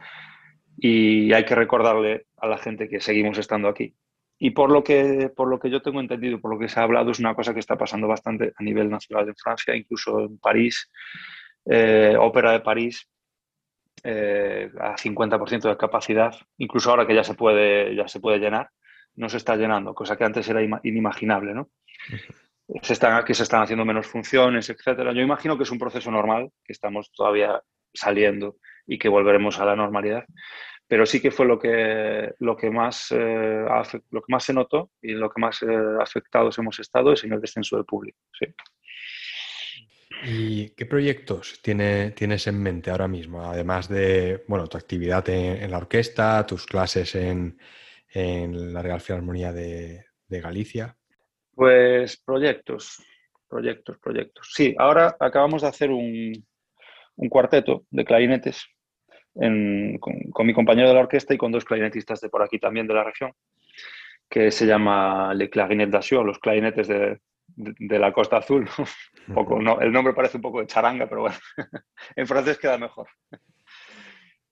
y hay que recordarle a la gente que seguimos estando aquí. Y por lo, que, por lo que yo tengo entendido, por lo que se ha hablado, es una cosa que está pasando bastante a nivel nacional en Francia, incluso en París, eh, Ópera de París, eh, a 50% de capacidad, incluso ahora que ya se, puede, ya se puede llenar, no se está llenando, cosa que antes era inimaginable, ¿no? Se están, aquí se están haciendo menos funciones, etcétera. Yo imagino que es un proceso normal, que estamos todavía saliendo y que volveremos a la normalidad. Pero sí que fue lo que, lo que, más, eh, lo que más se notó y lo que más eh, afectados hemos estado es en el descenso del público. Sí. ¿Y qué proyectos tiene, tienes en mente ahora mismo? Además de bueno, tu actividad en, la orquesta, tus clases en, en la Real Filarmonía de, de Galicia. Pues proyectos, proyectos, proyectos. Sí, ahora acabamos de hacer un, un cuarteto de clarinetes con, mi compañero de la orquesta y con dos clarinetistas de por aquí también de la región, que se llama Le Clarinet d'Action, los clarinetes de, de, la Costa Azul. [laughs] un poco, [laughs] no, el nombre parece un poco de charanga, pero bueno, [laughs] en francés queda mejor.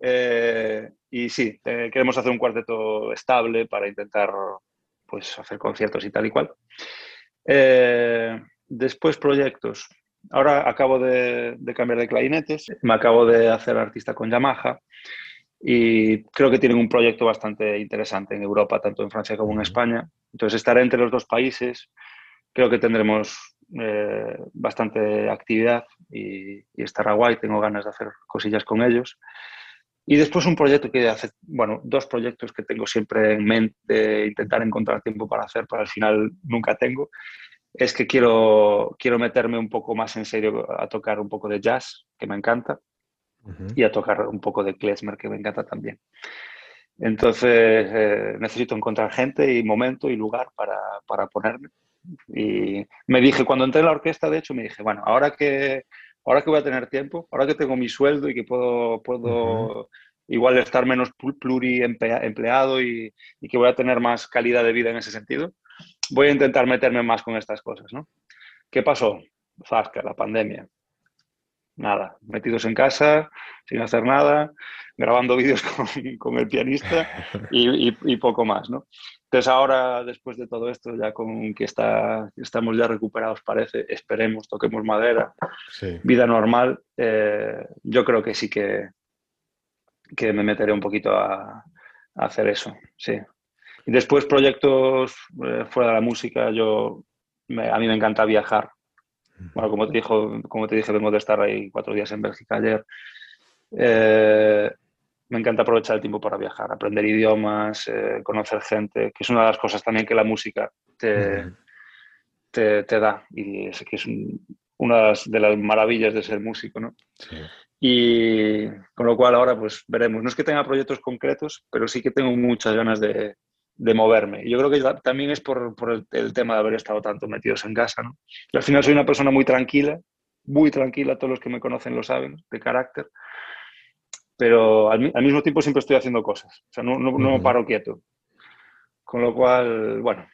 Eh, y sí, eh, queremos hacer un cuarteto estable para intentar pues, hacer conciertos y tal y cual. Eh, después proyectos. Ahora acabo de, cambiar de clarinetes, me acabo de hacer artista con Yamaha y creo que tienen un proyecto bastante interesante en Europa, tanto en Francia como en España. Entonces estaré entre los dos países, creo que tendremos eh, bastante actividad y, y estará guay, tengo ganas de hacer cosillas con ellos. Y después un proyecto que hace, bueno, dos proyectos que tengo siempre en mente, intentar encontrar tiempo para hacer, pero al final nunca tengo, es que quiero, quiero meterme un poco más en serio a tocar un poco de jazz, que me encanta, y a tocar un poco de klezmer, que me encanta también. Entonces eh, necesito encontrar gente y momento y lugar para, para ponerme. Y me dije, cuando entré en la orquesta, de hecho, me dije, bueno, ahora que ahora que voy a tener tiempo, ahora que tengo mi sueldo y que puedo, puedo igual estar menos pluriempleado y, y que voy a tener más calidad de vida en ese sentido, voy a intentar meterme más con estas cosas, ¿no? ¿Qué pasó? Zasca, la pandemia. Nada, metidos en casa, sin hacer nada, grabando vídeos [laughs] con, con el pianista y, y, y, poco más, ¿no? Entonces ahora, después de todo esto, ya con que está, estamos ya recuperados, parece, esperemos, toquemos madera, vida normal, eh, yo creo que sí que, que me meteré un poquito a, hacer eso, sí. Y después proyectos eh, fuera de la música, yo, a mí me encanta viajar. Bueno, como te, dijo, como te dije, vengo de estar ahí cuatro días en Bélgica ayer. Eh, me encanta aprovechar el tiempo para viajar, aprender idiomas, eh, conocer gente, que es una de las cosas también que la música te, te, da y es que es una de las maravillas de ser músico, ¿no? Y con lo cual ahora pues veremos. No es que tenga proyectos concretos, pero sí que tengo muchas ganas de, de moverme. Yo creo que también es por, por el, el, tema de haber estado tanto metidos en casa, ¿no? Y al final soy una persona muy tranquila, muy tranquila, todos los que me conocen lo saben, de carácter pero al, mismo tiempo siempre estoy haciendo cosas, o sea, no, no, no paro quieto. Con lo cual, bueno,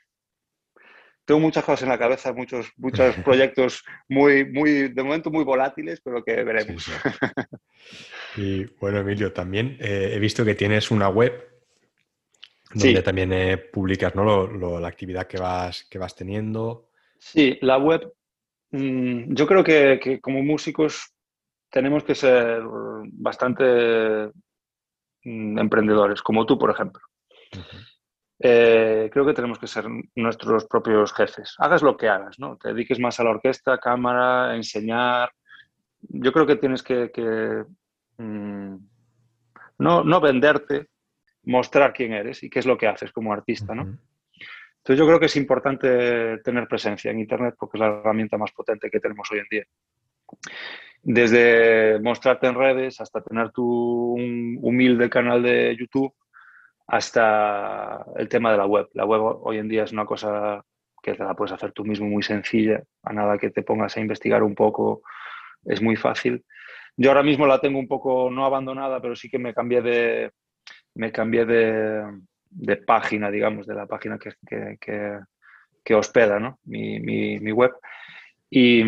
tengo muchas cosas en la cabeza, muchos, muchos [laughs] proyectos muy, muy, de momento muy volátiles, pero que veremos. Sí, sí. Y bueno, Emilio, también eh, he visto que tienes una web donde sí. también eh, publicas ¿no? Lo, lo, la actividad que vas, que vas teniendo. Sí, la web, mmm, yo creo que, que como músicos tenemos que ser bastante mm, emprendedores, como tú, por ejemplo. Uh -huh. eh, creo que tenemos que ser nuestros propios jefes. Hagas lo que hagas, ¿no? Te dediques más a la orquesta, cámara, enseñar. Yo creo que tienes que, que mmm, no, no, venderte, mostrar quién eres y qué es lo que haces como artista, ¿no? Uh -huh. Entonces yo creo que es importante tener presencia en Internet porque es la herramienta más potente que tenemos hoy en día. Desde mostrarte en redes hasta tener tu humilde canal de YouTube hasta el tema de la web. La web hoy en día es una cosa que te la puedes hacer tú mismo muy sencilla, a nada que te pongas a investigar un poco, es muy fácil. Yo ahora mismo la tengo un poco no abandonada, pero sí que me cambié de, me cambié de, página, digamos, de la página que, que, hospeda ¿no? mi, mi, web. Y,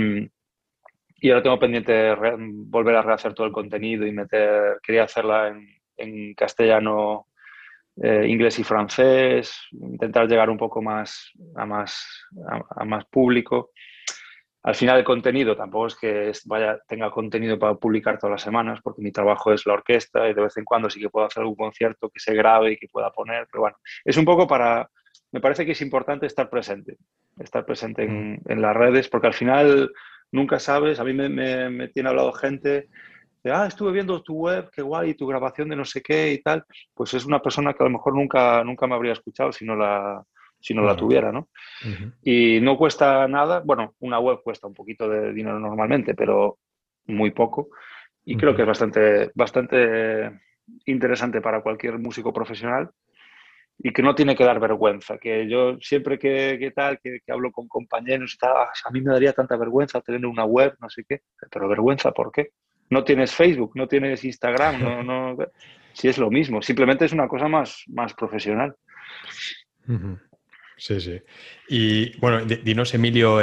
y, ahora tengo pendiente volver a rehacer todo el contenido y meter, quería hacerla en, en castellano eh, inglés y francés, intentar llegar un poco más a más, a, más público. Al final el contenido tampoco es que vaya, tenga contenido para publicar todas las semanas, porque mi trabajo es la orquesta y de vez en cuando sí que puedo hacer algún concierto que se grabe y que pueda poner, pero bueno, es un poco para, me parece que es importante estar presente, estar presente en, en las redes, porque al final nunca sabes, a mí me, me, me tiene hablado gente ah, estuve viendo tu web, qué guay, tu grabación de no sé qué y tal, pues es una persona que a lo mejor nunca, nunca me habría escuchado si no la, si no la tuviera, ¿no? Y no cuesta nada, bueno, una web cuesta un poquito de dinero normalmente, pero muy poco. Y creo que es bastante, bastante interesante para cualquier músico profesional y que no tiene que dar vergüenza. Que yo siempre que, tal, que, hablo con compañeros y tal, ah, a mí me daría tanta vergüenza tener una web, no sé qué. Pero vergüenza, ¿por qué? no tienes Facebook, no tienes Instagram, no, no, [laughs] si es lo mismo, simplemente es una cosa más, más profesional. Sí, sí. Y bueno, dinos, Emilio,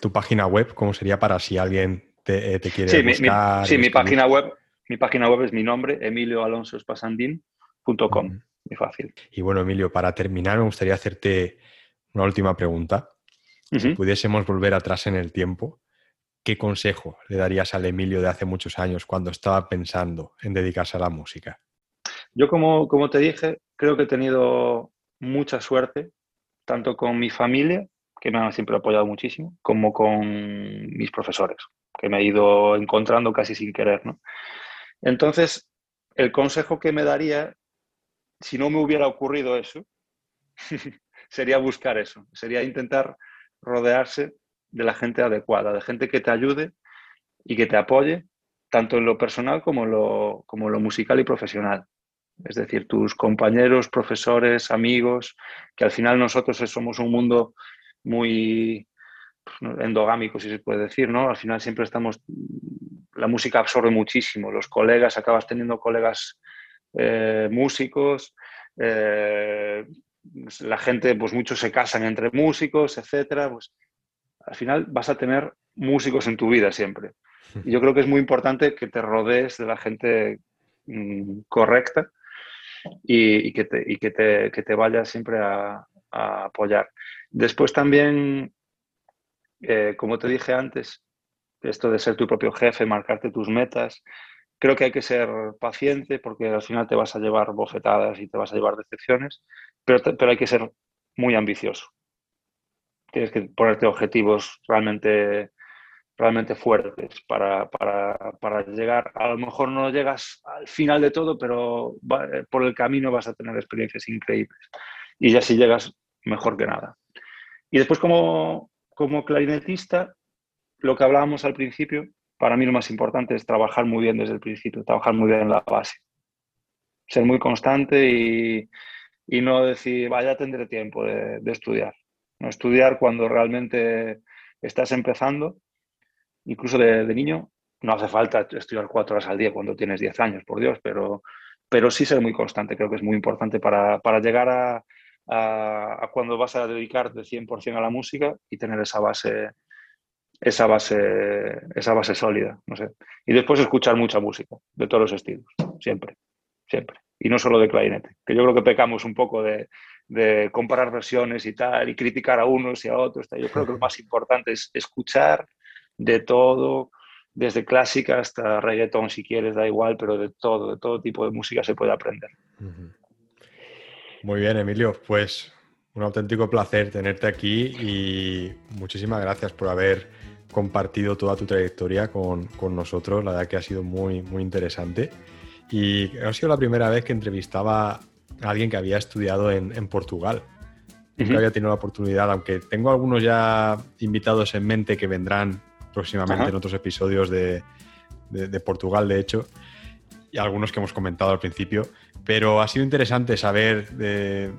tu página web, ¿cómo sería para si alguien te, eh, quiere sí, buscar? Mi, sí, mi página web, mi página web es mi nombre, emilioalonsospasandin.com. Muy fácil. Y bueno, Emilio, para terminar, me gustaría hacerte una última pregunta. Si pudiésemos volver atrás en el tiempo, ¿qué consejo le darías al Emilio de hace muchos años cuando estaba pensando en dedicarse a la música? Yo, como, como te dije, creo que he tenido mucha suerte, tanto con mi familia, que me han siempre apoyado muchísimo, como con mis profesores, que me he ido encontrando casi sin querer. ¿no? Entonces, el consejo que me daría, si no me hubiera ocurrido eso, [laughs] sería buscar eso, sería intentar rodearse de la gente adecuada, de gente que te ayude y que te apoye, tanto en lo personal como en lo, como lo musical y profesional. Es decir, tus compañeros, profesores, amigos, que al final nosotros somos un mundo muy pues, endogámico, si se puede decir, ¿no? Al final siempre estamos, la música absorbe muchísimo, los colegas, acabas teniendo colegas eh, músicos, eh, la gente, pues muchos se casan entre músicos, etcétera, pues al final vas a tener músicos en tu vida siempre. [laughs] Y yo creo que es muy importante que te rodees de la gente mm, correcta y, que te, y que te, que te vayas siempre a, apoyar. Después también, eh, como te dije antes, esto de ser tu propio jefe, marcarte tus metas, creo que hay que ser paciente porque al final te vas a llevar bofetadas y te vas a llevar decepciones, pero, pero hay que ser muy ambicioso tienes que ponerte objetivos realmente, realmente fuertes para, llegar. A lo mejor no llegas al final de todo, pero por el camino vas a tener experiencias increíbles. Y ya si llegas, mejor que nada. Y después como, como clarinetista, lo que hablábamos al principio, para mí lo más importante es trabajar muy bien desde el principio, trabajar muy bien en la base. Ser muy constante y, no decir, vaya, tendré tiempo de estudiar. ¿no? Estudiar cuando realmente estás empezando, incluso de, niño, no hace falta estudiar cuatro horas al día cuando tienes diez años, por Dios, pero, pero sí ser muy constante, creo que es muy importante para, llegar a, cuando vas a dedicarte 100% a la música y tener esa base, esa base, esa base sólida, no sé. Y después escuchar mucha música, de todos los estilos, siempre, siempre. Y no solo de clarinete, que yo creo que pecamos un poco de, de comparar versiones y tal, y criticar a unos y a otros. Yo creo que lo más importante es escuchar de todo, desde clásica hasta reggaeton, si quieres, da igual, pero de todo, de todo tipo de música se puede aprender. Muy bien, Emilio, pues un auténtico placer tenerte aquí y muchísimas gracias por haber compartido toda tu trayectoria con, con nosotros. La verdad que ha sido muy, muy interesante. Y ha sido la primera vez que entrevistaba alguien que había estudiado en, Portugal. Nunca había tenido la oportunidad, aunque tengo algunos ya invitados en mente que vendrán próximamente en otros episodios de, Portugal, de hecho, y algunos que hemos comentado al principio. Pero ha sido interesante saber, de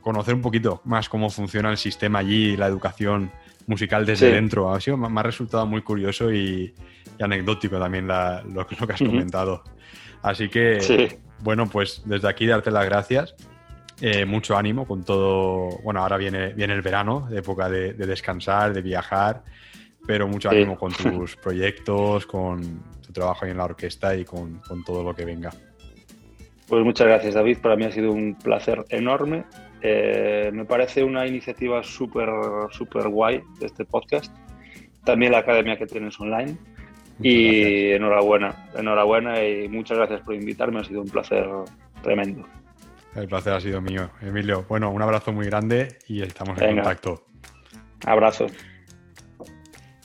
conocer un poquito más cómo funciona el sistema allí, la educación musical desde dentro. Ha sido, me ha resultado muy curioso y, anecdótico también lo, que has comentado. Así que, bueno, pues desde aquí darte las gracias. Eh, mucho ánimo con todo. Bueno, ahora viene, viene el verano, época de, descansar, de viajar, pero mucho ánimo con tus [laughs] proyectos, con tu trabajo ahí en la orquesta y con, todo lo que venga. Pues muchas gracias, David. Para mí ha sido un placer enorme. Eh, me parece una iniciativa súper, súper guay de este podcast. También la academia que tienes online. y enhorabuena, enhorabuena y muchas gracias por invitarme. Ha sido un placer tremendo. El placer ha sido mío, Emilio. Bueno, un abrazo muy grande y estamos en contacto. Abrazo.